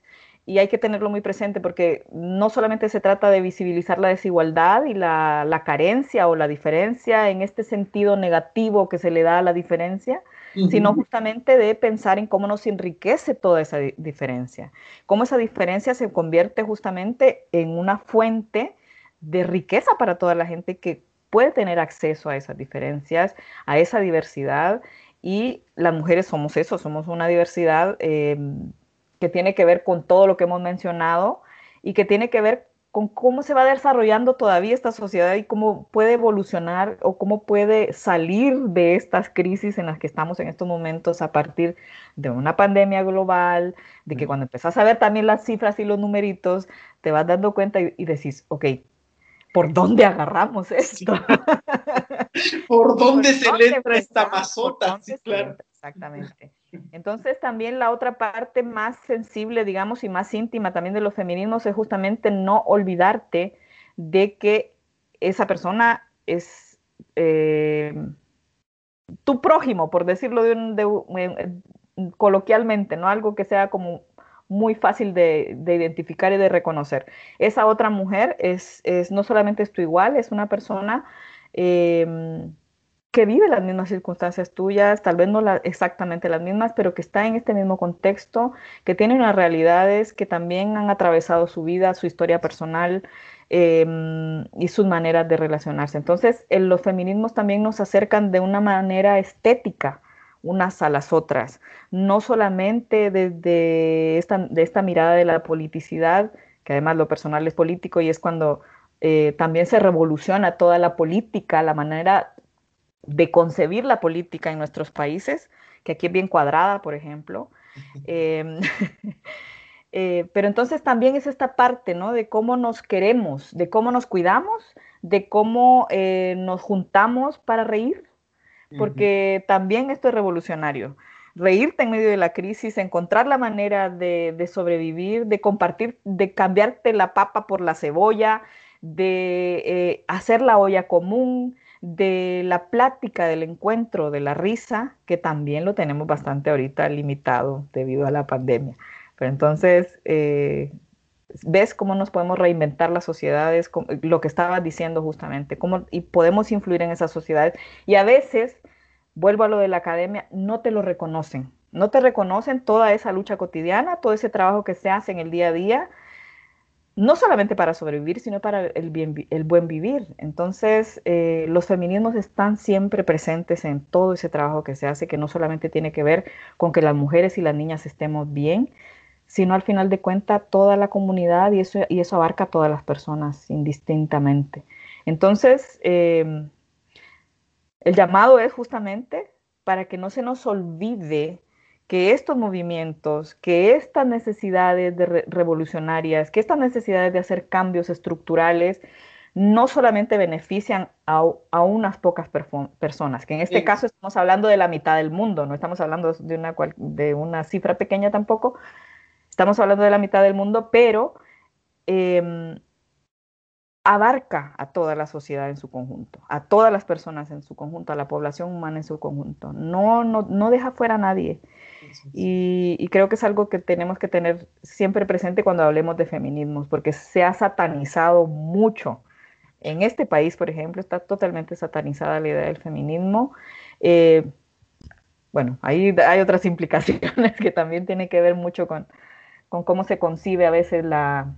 y hay que tenerlo muy presente porque no solamente se trata de visibilizar la desigualdad y la, carencia o la diferencia en este sentido negativo que se le da a la diferencia, sino justamente de pensar en cómo nos enriquece toda esa diferencia, cómo esa diferencia se convierte justamente en una fuente de riqueza para toda la gente que puede tener acceso a esas diferencias, a esa diversidad. Y las mujeres somos eso, somos una diversidad eh, que tiene que ver con todo lo que hemos mencionado y que tiene que ver con cómo se va desarrollando todavía esta sociedad y cómo puede evolucionar o cómo puede salir de estas crisis en las que estamos en estos momentos a partir de una pandemia global, de que cuando empezás a ver también las cifras y los numeritos, te vas dando cuenta y, y decís, ok, ¿por dónde agarramos esto? ¿Por dónde se le esta mazota? claro. Exactamente. Entonces también la otra parte más sensible, digamos, y más íntima también de los feminismos es justamente no olvidarte de que esa persona es eh, tu prójimo, por decirlo de, coloquialmente, ¿no? Algo que sea como muy fácil de, identificar y de reconocer. Esa otra mujer es, no solamente es tu igual, es una persona em, que vive las mismas circunstancias tuyas, tal vez no exactamente las mismas, pero que está en este mismo contexto, que tiene unas realidades que también han atravesado su vida, su historia personal em, y sus maneras de relacionarse. Entonces, los feminismos también nos acercan de una manera estética unas a las otras, no solamente desde esta, de esta mirada de la politicidad, que además lo personal es político y es cuando eh, también se revoluciona toda la política, la manera de concebir la política en nuestros países, que aquí es bien cuadrada, por ejemplo. Em, eh, pero entonces también es esta parte, ¿no? De cómo nos queremos, de cómo nos cuidamos, de cómo eh, nos juntamos para reír, porque también esto es revolucionario. Reírte en medio de la crisis, encontrar la manera de, sobrevivir, de compartir, de cambiarte la papa por la cebolla, de eh, hacer la olla común, de la plática, del encuentro, de la risa, que también lo tenemos bastante ahorita limitado debido a la pandemia. Pero entonces, eh, ves cómo nos podemos reinventar las sociedades, lo que estaba diciendo justamente, cómo y podemos influir en esas sociedades. Y a veces, vuelvo a lo de la academia, no te lo reconocen. No te reconocen toda esa lucha cotidiana, todo ese trabajo que se hace en el día a día, no solamente para sobrevivir, sino para el, bien, el buen vivir. Entonces, eh, los feminismos están siempre presentes en todo ese trabajo que se hace, que no solamente tiene que ver con que las mujeres y las niñas estemos bien, sino al final de cuentas toda la comunidad y eso, y eso abarca a todas las personas indistintamente. Entonces, em, el llamado es justamente para que no se nos olvide que estos movimientos, que estas necesidades de revolucionarias, que estas necesidades de hacer cambios estructurales, no solamente benefician a, unas pocas personas, que en este caso estamos hablando de la mitad del mundo, no estamos hablando de una, de una cifra pequeña tampoco, Estamos hablando de la mitad del mundo, pero em, abarca a toda la sociedad en su conjunto, a todas las personas en su conjunto, a la población humana en su conjunto. No, no, no deja fuera a nadie. Y, creo que es algo que tenemos que tener siempre presente cuando hablemos de feminismos, porque se ha satanizado mucho. En este país, por ejemplo, está totalmente satanizada la idea del feminismo. Eh, bueno, ahí hay otras implicaciones que también tienen que ver mucho con, con cómo se concibe a veces la,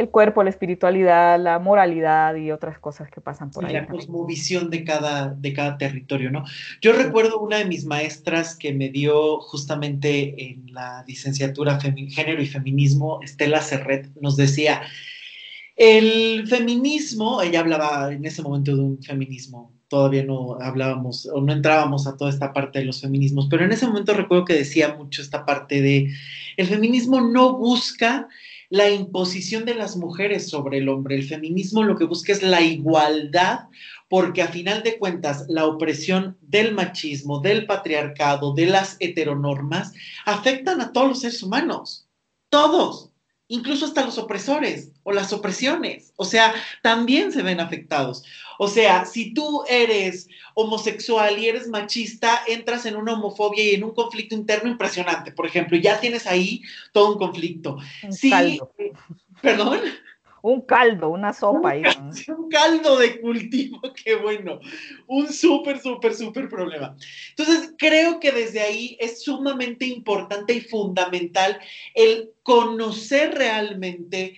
el cuerpo, la espiritualidad, la moralidad y otras cosas que pasan por ahí. La cosmovisión de cada, de cada territorio, ¿no? Yo recuerdo una de mis maestras que me dio justamente en la licenciatura Género y Feminismo, Estela Serret, nos decía, el feminismo, ella hablaba en ese momento de un feminismo, todavía no hablábamos o no entrábamos a toda esta parte de los feminismos, pero en ese momento recuerdo que decía mucho esta parte de, el feminismo no busca la imposición de las mujeres sobre el hombre. El feminismo lo que busca es la igualdad, porque a final de cuentas la opresión del machismo, del patriarcado, de las heteronormas, afectan a todos los seres humanos, todos, incluso hasta los opresores o las opresiones, o sea, también se ven afectados. O sea, si tú eres homosexual y eres machista, entras en una homofobia y en un conflicto interno impresionante, por ejemplo, ya tienes ahí todo un conflicto. sí, eh, perdón. Un caldo, una sopa. ahí, un caldo de cultivo, qué bueno. Un súper, súper, súper problema. Entonces, creo que desde ahí es sumamente importante y fundamental el conocer realmente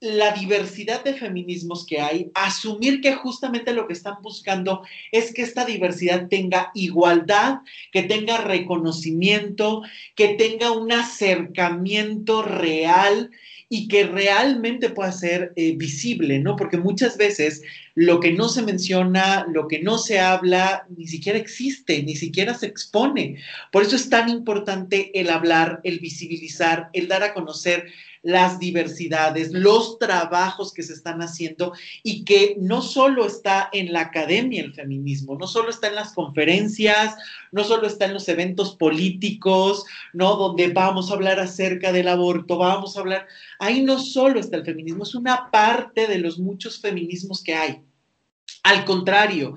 la diversidad de feminismos que hay, asumir que justamente lo que están buscando es que esta diversidad tenga igualdad, que tenga reconocimiento, que tenga un acercamiento real y que realmente pueda ser eh, visible, ¿no? Porque muchas veces lo que no se menciona, lo que no se habla, ni siquiera existe, ni siquiera se expone. Por eso es tan importante el hablar, el visibilizar, el dar a conocer las diversidades, los trabajos que se están haciendo y que no solo está en la academia el feminismo, no solo está en las conferencias, no solo está en los eventos políticos, ¿no? Donde vamos a hablar acerca del aborto, vamos a hablar, ahí no solo está el feminismo, es una parte de los muchos feminismos que hay. Al contrario,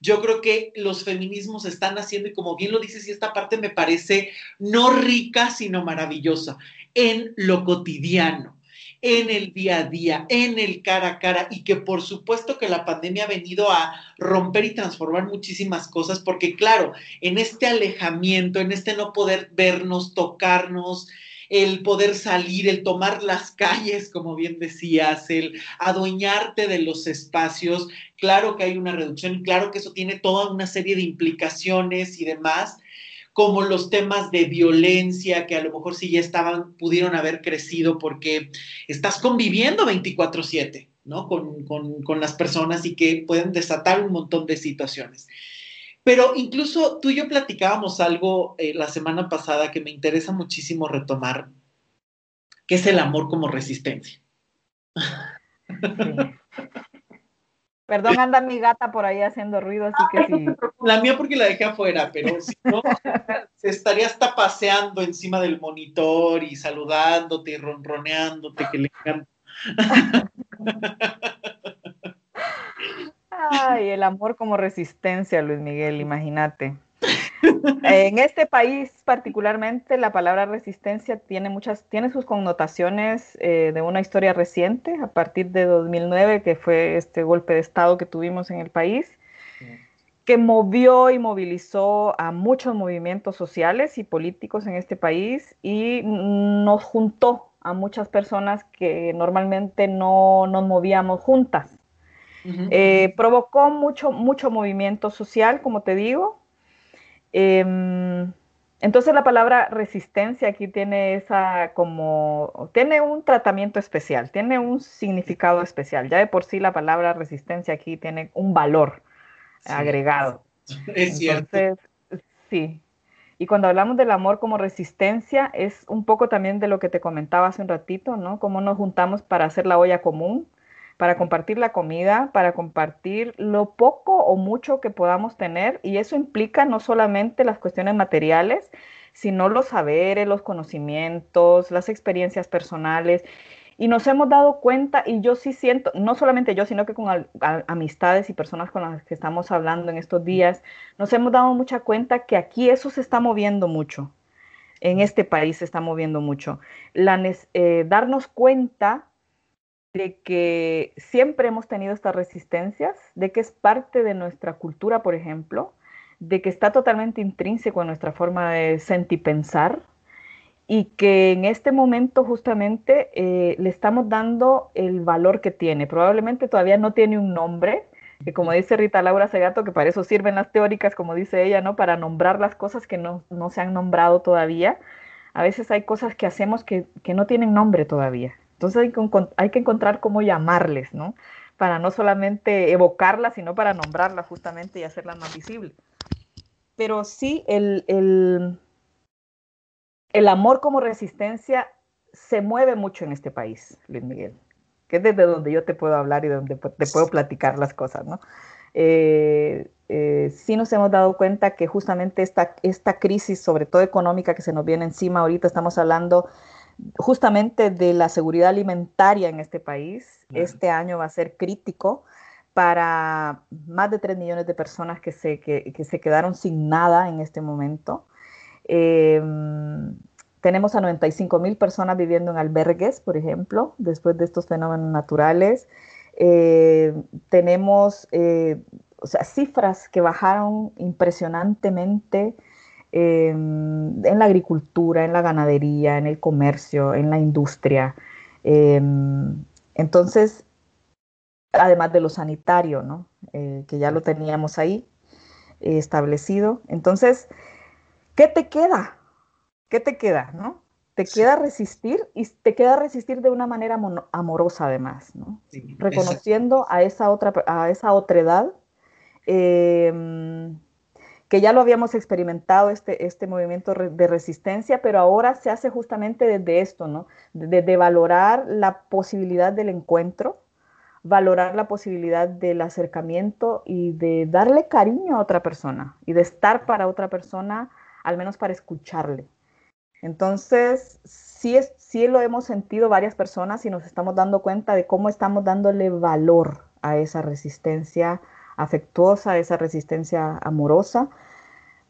yo creo que los feminismos están haciendo, y como bien lo dices, y esta parte me parece no rica, sino maravillosa en lo cotidiano, en el día a día, en el cara a cara y que por supuesto que la pandemia ha venido a romper y transformar muchísimas cosas porque claro, en este alejamiento, en este no poder vernos, tocarnos, el poder salir, el tomar las calles, como bien decías, el adueñarte de los espacios, claro que hay una reducción, claro que eso tiene toda una serie de implicaciones y demás, como los temas de violencia que a lo mejor sí ya estaban, pudieron haber crecido porque estás conviviendo 24/7, ¿no? Con, las personas y que pueden desatar un montón de situaciones. Pero incluso tú y yo platicábamos algo eh, la semana pasada que me interesa muchísimo retomar, que es el amor como resistencia. Perdón, anda mi gata por ahí haciendo ruido, así que sí. La mía porque la dejé afuera, pero si no, se estaría hasta paseando encima del monitor y saludándote y ronroneándote, que le encanta. Ay, el amor como resistencia, Luis Miguel, imagínate. En este país particularmente la palabra resistencia tiene muchas, tiene sus connotaciones eh, de una historia reciente, a partir de 2009, que fue este golpe de Estado que tuvimos en el país, que movió y movilizó a muchos movimientos sociales y políticos en este país y nos juntó a muchas personas que normalmente no nos movíamos juntas. Eh, provocó mucho, mucho movimiento social, como te digo, Em, entonces la palabra resistencia aquí tiene esa como, tiene un tratamiento especial, tiene un significado especial. Ya de por sí la palabra resistencia aquí tiene un valor agregado. Es cierto. Sí. Y cuando hablamos del amor como resistencia, es un poco también de lo que te comentaba hace un ratito, ¿no? Cómo nos juntamos para hacer la olla común, para compartir la comida, para compartir lo poco o mucho que podamos tener. Y eso implica no solamente las cuestiones materiales, sino los saberes, los conocimientos, las experiencias personales. Y nos hemos dado cuenta, y yo sí siento, no solamente yo, sino que con amistades y personas con las que estamos hablando en estos días, nos hemos dado mucha cuenta que aquí eso se está moviendo mucho. En este país se está moviendo mucho. La, eh, darnos cuenta de que siempre hemos tenido estas resistencias, de que es parte de nuestra cultura, por ejemplo, de que está totalmente intrínseco en nuestra forma de sentir y pensar, y que en este momento justamente eh, le estamos dando el valor que tiene. Probablemente todavía no tiene un nombre, que como dice Rita Laura Segato, que para eso sirven las teóricas, como dice ella, ¿no? Para nombrar las cosas que no, se han nombrado todavía. A veces hay cosas que hacemos que, no tienen nombre todavía. Entonces hay que, encontrar cómo llamarles, ¿no? Para no solamente evocarlas, sino para nombrarlas justamente y hacerlas más visibles. Pero sí, el, el el amor como resistencia se mueve mucho en este país, Luis Miguel, que es desde donde yo te puedo hablar y donde te puedo platicar las cosas, ¿no? Eh, eh, sí nos hemos dado cuenta que justamente esta, esta crisis, sobre todo económica, que se nos viene encima, ahorita estamos hablando justamente de la seguridad alimentaria en este país. Este año va a ser crítico para más de 3 millones de personas que se, que se quedaron sin nada en este momento. Em, tenemos a 95 mil personas viviendo en albergues, por ejemplo, después de estos fenómenos naturales. Eh, tenemos eh, o sea, cifras que bajaron impresionantemente em, en la agricultura, en la ganadería, en el comercio, en la industria. Em, entonces, además de lo sanitario, ¿no? Eh, que ya lo teníamos ahí establecido. Entonces, ¿qué te queda? ¿Qué te queda, no? Te queda resistir y te queda resistir de una manera amorosa además, ¿no? Reconociendo a esa otra, a esa otredad em, que ya lo habíamos experimentado este, este movimiento de resistencia, pero ahora se hace justamente desde esto, ¿no? de, valorar la posibilidad del encuentro, valorar la posibilidad del acercamiento y de darle cariño a otra persona y de estar para otra persona al menos para escucharle. Entonces, sí, es, sí lo hemos sentido varias personas y nos estamos dando cuenta de cómo estamos dándole valor a esa resistencia afectuosa, esa resistencia amorosa,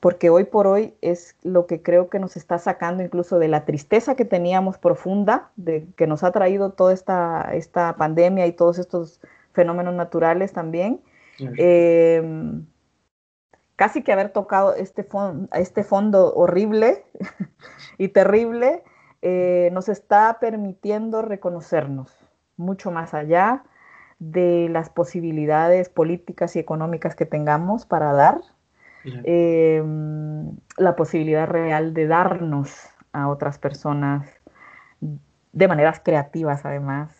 porque hoy por hoy es lo que creo que nos está sacando incluso de la tristeza que teníamos profunda, de que nos ha traído toda esta, esta pandemia y todos estos fenómenos naturales también. Casi que haber tocado este, este fondo horrible y terrible, eh, nos está permitiendo reconocernos mucho más allá de las posibilidades políticas y económicas que tengamos para dar, em, la posibilidad real de darnos a otras personas de maneras creativas además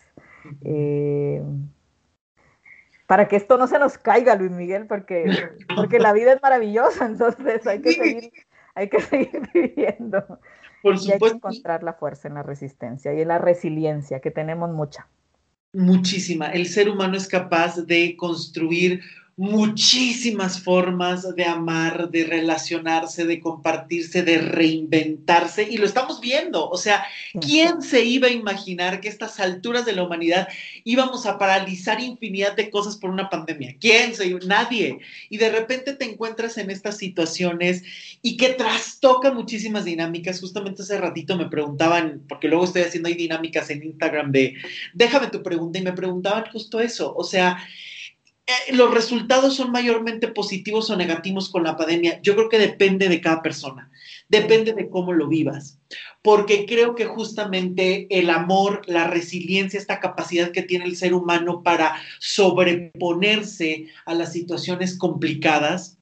para que esto no se nos caiga, Luis Miguel, porque, porque la vida es maravillosa, entonces hay que seguir, hay que seguir viviendo. Por supuesto. Y hay que encontrar la fuerza en la resistencia y en la resiliencia, que tenemos mucha. Muchísima. El ser humano es capaz de construir muchísimas formas de amar, de relacionarse, de compartirse, de reinventarse, y lo estamos viendo. O sea, ¿quién se iba a imaginar que a estas alturas de la humanidad íbamos a paralizar infinidad de cosas por una pandemia? ¿Quién se iba? Nadie. Y de repente te encuentras en estas situaciones y que trastoca muchísimas dinámicas. Justamente hace ratito me preguntaban, porque luego estoy haciendo ahí dinámicas en Instagram de, déjame tu pregunta, y me preguntaban justo eso. O sea, eh, los resultados son mayormente positivos o negativos con la pandemia. Yo creo que depende de cada persona, depende de cómo lo vivas, porque creo que justamente el amor, la resiliencia, esta capacidad que tiene el ser humano para sobreponerse a las situaciones complicadas,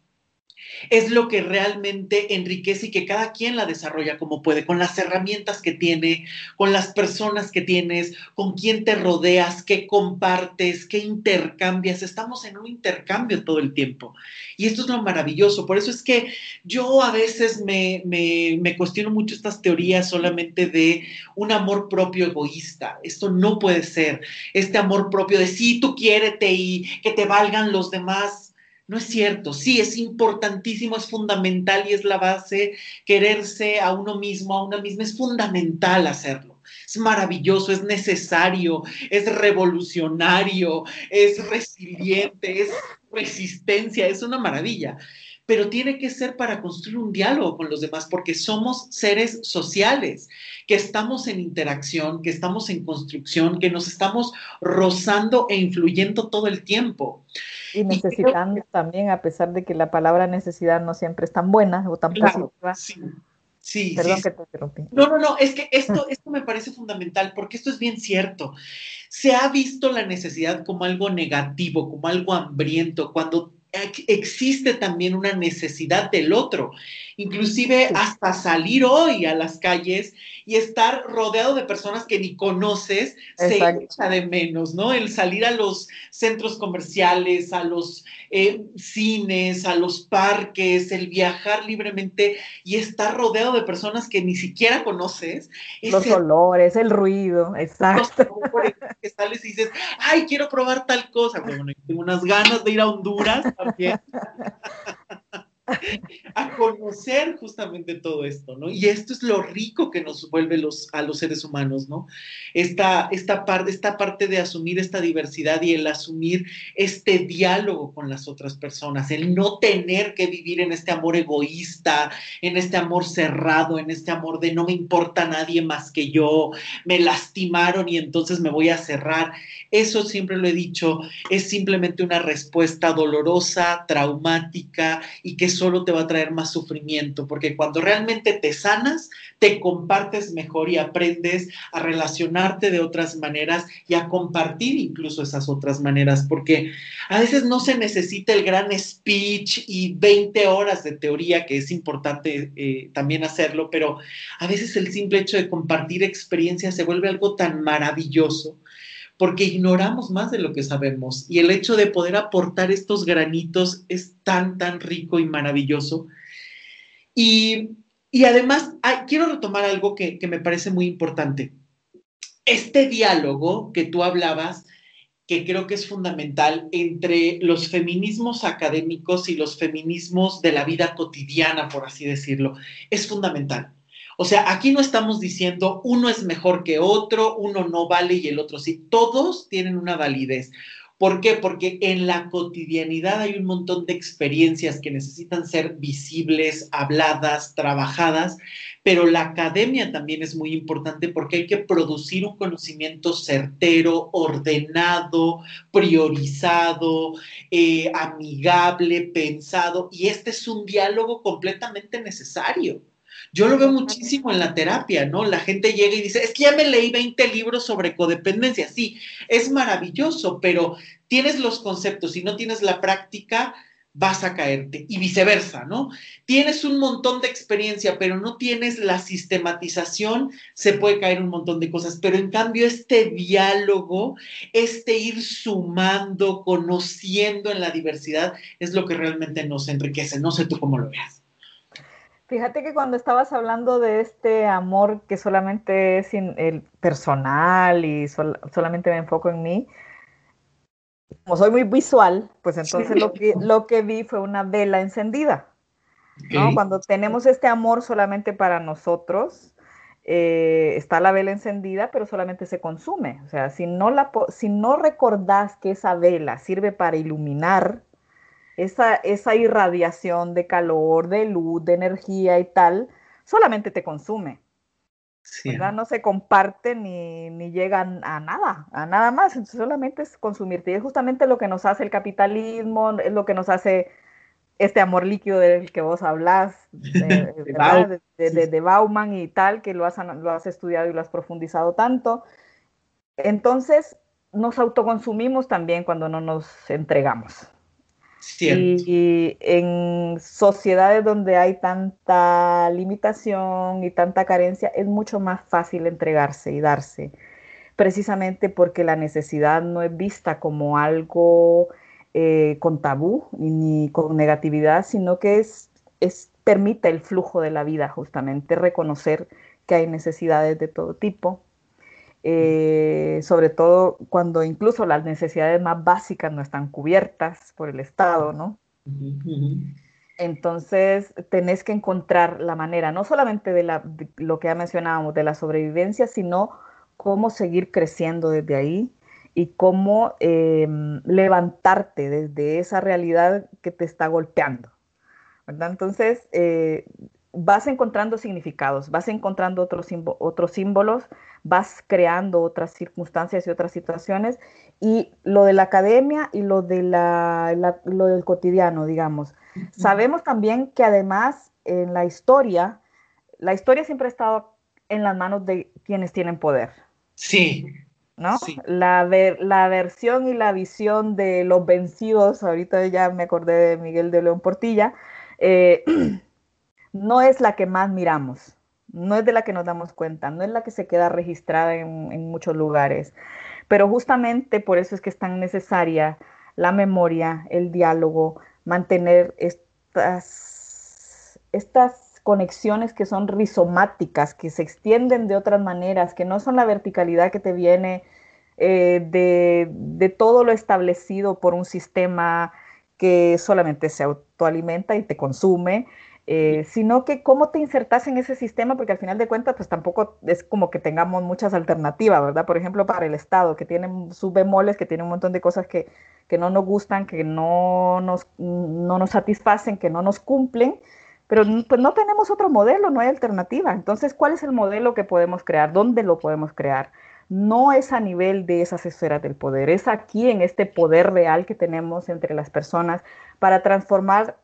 es lo que realmente enriquece y que cada quien la desarrolla como puede, con las herramientas que tiene, con las personas que tienes, con quién te rodeas, qué compartes, qué intercambias. Estamos en un intercambio todo el tiempo. Y esto es lo maravilloso. Por eso es que yo a veces me, me cuestiono mucho estas teorías solamente de un amor propio egoísta. Esto no puede ser. Este amor propio de sí, tú quiérete y que te valgan los demás no es cierto, sí, es importantísimo, es fundamental y es la base, quererse a uno mismo, a una misma, es fundamental hacerlo. es maravilloso, es necesario, es revolucionario, es resiliente, es resistencia, es una maravilla pero tiene que ser para construir un diálogo con los demás, porque somos seres sociales, que estamos en interacción, que estamos en construcción, que nos estamos rozando e influyendo todo el tiempo. Y necesitando también, a pesar de que la palabra necesidad no siempre es tan buena o tan positiva. Sí. Sí, Perdón que te interrumpí. No, no, no, es que esto, esto me parece fundamental porque esto es bien cierto. Se ha visto la necesidad como algo negativo, como algo hambriento, cuando existe también una necesidad del otro, inclusive hasta salir hoy a las calles y estar rodeado de personas que ni conoces se echa de menos, ¿no? El salir a los centros comerciales, a los eh, cines, a los parques, el viajar libremente y estar rodeado de personas que ni siquiera conoces. Los olores, el ruido, exacto. que sales y dices, ay, quiero probar tal cosa. Bueno, tengo unas ganas de ir a Honduras a conocer justamente todo esto, ¿no? Y esto es lo rico que nos vuelve los, a los seres humanos, ¿no? Esta, esta, parte, esta parte de asumir esta diversidad y el asumir este diálogo con las otras personas, el no tener que vivir en este amor egoísta, en este amor cerrado, en este amor de no me importa nadie más que yo, me lastimaron y entonces me voy a cerrar. Eso siempre lo he dicho, es simplemente una respuesta dolorosa, traumática y que solo te va a traer más sufrimiento, porque cuando realmente te sanas, te compartes mejor y aprendes a relacionarte de otras maneras y a compartir incluso esas otras maneras, porque a veces no se necesita el gran speech y 20 horas de teoría, que es importante eh, también hacerlo, pero a veces el simple hecho de compartir experiencias se vuelve algo tan maravilloso porque ignoramos más de lo que sabemos y el hecho de poder aportar estos granitos es tan, tan rico y maravilloso. Y, además, quiero retomar algo que, que me parece muy importante. Este diálogo que tú hablabas, que creo que es fundamental entre los feminismos académicos y los feminismos de la vida cotidiana, por así decirlo, es fundamental. O sea, aquí no estamos diciendo uno es mejor que otro, uno no vale y el otro sí. Todos tienen una validez. ¿Por qué? Porque en la cotidianidad hay un montón de experiencias que necesitan ser visibles, habladas, trabajadas, pero la academia también es muy importante porque hay que producir un conocimiento certero, ordenado, priorizado, eh, amigable, pensado, y este es un diálogo completamente necesario. Yo lo veo muchísimo en la terapia, ¿no? La gente llega y dice, es que ya me leí 20 libros sobre codependencia. Sí, es maravilloso, pero tienes los conceptos y no tienes la práctica, vas a caerte. Y viceversa, ¿no? Tienes un montón de experiencia, pero no tienes la sistematización, se puede caer un montón de cosas. Pero en cambio, este diálogo, este ir sumando, conociendo en la diversidad, es lo que realmente nos enriquece. No sé tú cómo lo veas. Fíjate que cuando estabas hablando de este amor que solamente es el personal y solamente me enfoco en mí, como soy muy visual, pues entonces lo, que, lo que vi fue una vela encendida. Cuando tenemos este amor solamente para nosotros, eh, está la vela encendida, pero solamente se consume. O sea, si no, la, si no recordás que esa vela sirve para iluminar, esa, esa irradiación de calor, de luz, de energía y tal, solamente te consume. No se comparte ni, ni llega a nada, a nada más, solamente es consumirte. Y es justamente lo que nos hace el capitalismo, es lo que nos hace este amor líquido del que vos hablas, de, Bauman y tal, que lo has, lo has estudiado y lo has profundizado tanto. Entonces, nos autoconsumimos también cuando no nos entregamos. Y, en sociedades donde hay tanta limitación y tanta carencia, es mucho más fácil entregarse y darse, precisamente porque la necesidad no es vista como algo eh, con tabú ni con negatividad, sino que es, es, permite el flujo de la vida, justamente reconocer que hay necesidades de todo tipo eh, sobre todo cuando incluso las necesidades más básicas no están cubiertas por el Estado, ¿no? Entonces, tenés que encontrar la manera, no solamente de, la, lo que ya mencionábamos, de la sobrevivencia, sino cómo seguir creciendo desde ahí y cómo em, levantarte desde esa realidad que te está golpeando. Entonces, eh, vas encontrando significados, vas encontrando otros, otros símbolos, vas creando otras circunstancias y otras situaciones. Y lo de la academia y lo, de la, lo del cotidiano, digamos. Sabemos también que además en la historia, la historia siempre ha estado en las manos de quienes tienen poder. Sí. ¿No? La, ver, la versión y la visión de los vencidos, ahorita ya me acordé de Miguel de León Portilla, eh, no es la que más miramos, no es de la que nos damos cuenta, no es la que se queda registrada en, muchos lugares. Pero justamente por eso es que es tan necesaria la memoria, el diálogo, mantener estas, estas conexiones que son rizomáticas, que se extienden de otras maneras, que no son la verticalidad que te viene eh, de, de, todo lo establecido por un sistema que solamente se autoalimenta y te consume, eh, sino que cómo te insertas en ese sistema, porque al final de cuentas, pues tampoco es como que tengamos muchas alternativas, ¿verdad? Por ejemplo, para el Estado, que tiene sus bemoles, que tiene un montón de cosas que, que no nos gustan, que no nos, no nos satisfacen, que no nos cumplen, pero pues no tenemos otro modelo, no hay alternativa. Entonces, ¿cuál es el modelo que podemos crear? ¿Dónde lo podemos crear? No es a nivel de esas esferas del poder, es aquí en este poder real que tenemos entre las personas para transformar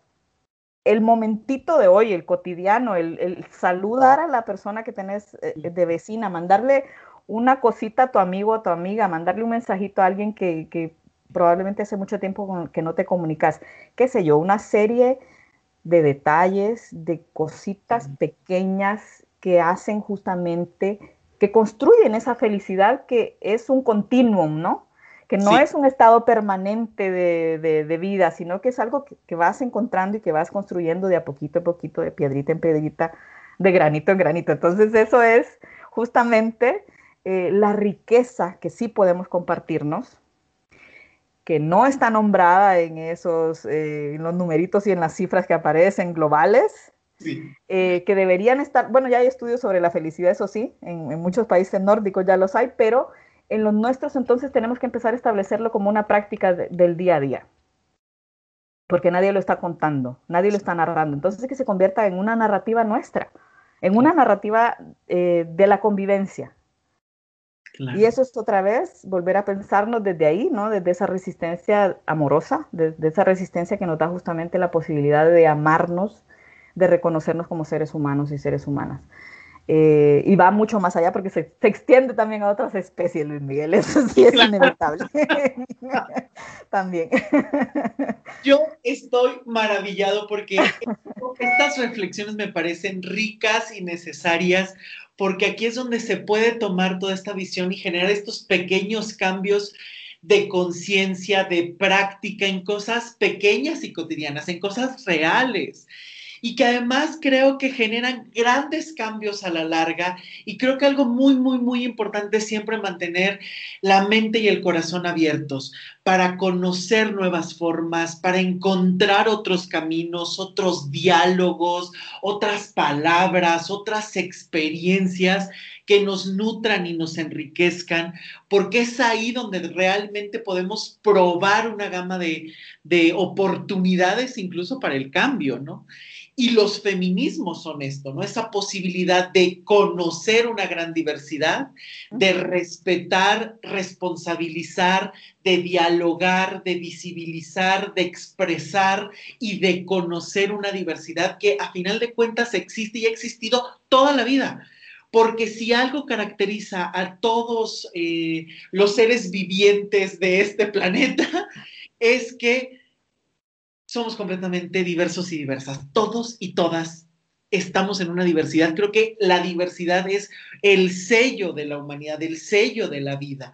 el momentito de hoy, el cotidiano, el, saludar a la persona que tenés eh, de vecina, mandarle una cosita a tu amigo o a tu amiga, mandarle un mensajito a alguien que, probablemente hace mucho tiempo que no te comunicas, qué sé yo, una serie de detalles, de cositas pequeñas que hacen justamente, que construyen esa felicidad que es un continuum, ¿no? Que no es un estado permanente de, vida, sino que es algo que, vas encontrando y que vas construyendo de a poquito a poquito, de piedrita en piedrita, de granito en granito. Entonces eso es justamente eh, la riqueza que sí podemos compartirnos, que no está nombrada en esos, eh, en los numeritos y en las cifras que aparecen globales, eh, que deberían estar, bueno, ya hay estudios sobre la felicidad, eso sí, en, en, muchos países nórdicos ya los hay, pero en los nuestros entonces tenemos que empezar a establecerlo como una práctica del día a día, porque nadie lo está contando, nadie lo está narrando. Entonces es que se convierta en una narrativa nuestra, en una narrativa eh, de la convivencia. Y eso es otra vez volver a pensarnos desde ahí, ¿no? Desde esa resistencia amorosa, desde esa resistencia que nos da justamente la posibilidad de amarnos, de reconocernos como seres humanos y seres humanas. Eh, y va mucho más allá porque se, extiende también a otras especies, Luis Miguel, eso sí es inevitable. también. Yo estoy maravillado porque estas reflexiones me parecen ricas y necesarias porque aquí es donde se puede tomar toda esta visión y generar estos pequeños cambios de conciencia, de práctica en cosas pequeñas y cotidianas, en cosas reales y que además creo que generan grandes cambios a la larga y creo que algo muy, muy, muy importante es siempre mantener la mente y el corazón abiertos para conocer nuevas formas, para encontrar otros caminos, otros diálogos, otras palabras, otras experiencias que nos nutran y nos enriquezcan, porque es ahí donde realmente podemos probar una gama de, de oportunidades incluso para el cambio, ¿no? Y los feminismos son esto, ¿no? Esa posibilidad de conocer una gran diversidad, de respetar, responsabilizar, de dialogar, de visibilizar, de expresar y de conocer una diversidad que a final de cuentas existe y ha existido toda la vida. Porque si algo caracteriza a todos eh, los seres vivientes de este planeta, es que somos completamente diversos y diversas. Todos y todas estamos en una diversidad. Creo que la diversidad es el sello de la humanidad, el sello de la vida,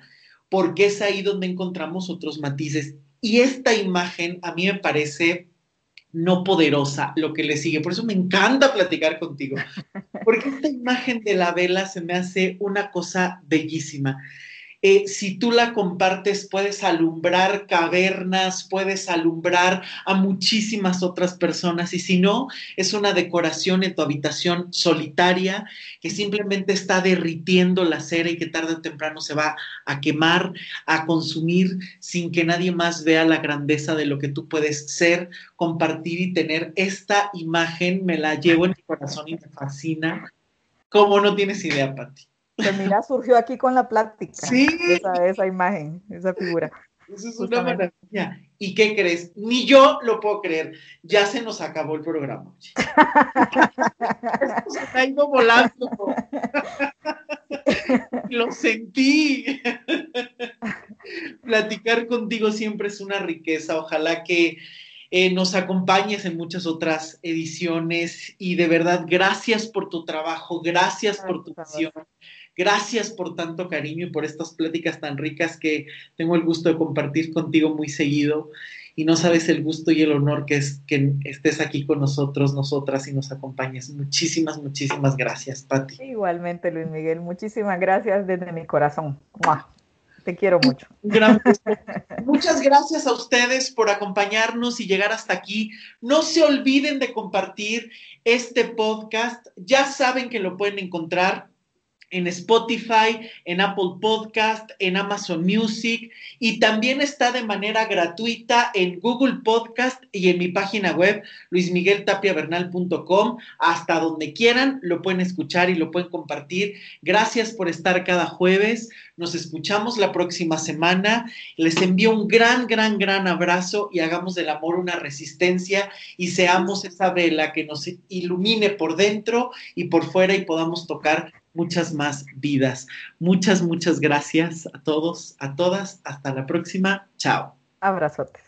porque es ahí donde encontramos otros matices. Y esta imagen a mí me parece no poderosa lo que le sigue. Por eso me encanta platicar contigo, porque esta imagen de la vela se me hace una cosa bellísima. Eh, si tú la compartes, puedes alumbrar cavernas, puedes alumbrar a muchísimas otras personas. Y si no, es una decoración en tu habitación solitaria que simplemente está derritiendo la cera y que tarde o temprano se va a quemar, a consumir sin que nadie más vea la grandeza de lo que tú puedes ser, compartir y tener. Esta imagen me la llevo en mi corazón y me fascina. ¿Cómo no tienes idea, Pati? Pues mira, surgió aquí con la plática. Sí. Esa, esa imagen, esa figura. Eso es una maravilla. ¿Y qué crees? Ni yo lo puedo creer. Ya se nos acabó el programa. Esto se ha ido volando. lo sentí. Platicar contigo siempre es una riqueza. Ojalá que eh, nos acompañes en muchas otras ediciones y de verdad, gracias por tu trabajo, gracias por tu visión. Gracias por tanto cariño y por estas pláticas tan ricas que tengo el gusto de compartir contigo muy seguido. Y no sabes el gusto y el honor que es que estés aquí con nosotros, nosotras y nos acompañes. Muchísimas, muchísimas gracias, Pati. Igualmente, Luis Miguel. Muchísimas gracias desde mi corazón. Te quiero mucho. Muchas gracias a ustedes por acompañarnos y llegar hasta aquí. No se olviden de compartir este podcast. Ya saben que lo pueden encontrar en Spotify, en Apple Podcast, en Amazon Music y también está de manera gratuita en Google Podcast y en mi página web luismigueltapiavernal.com. Hasta donde quieran lo pueden escuchar y lo pueden compartir. Gracias por estar cada jueves. Nos escuchamos la próxima semana. Les envío un gran, gran, gran abrazo y hagamos del amor una resistencia y seamos esa vela que nos ilumine por dentro y por fuera y podamos tocar muchas más vidas. Muchas, muchas gracias a todos, a todas. Hasta la próxima. Chao. Abrazotes.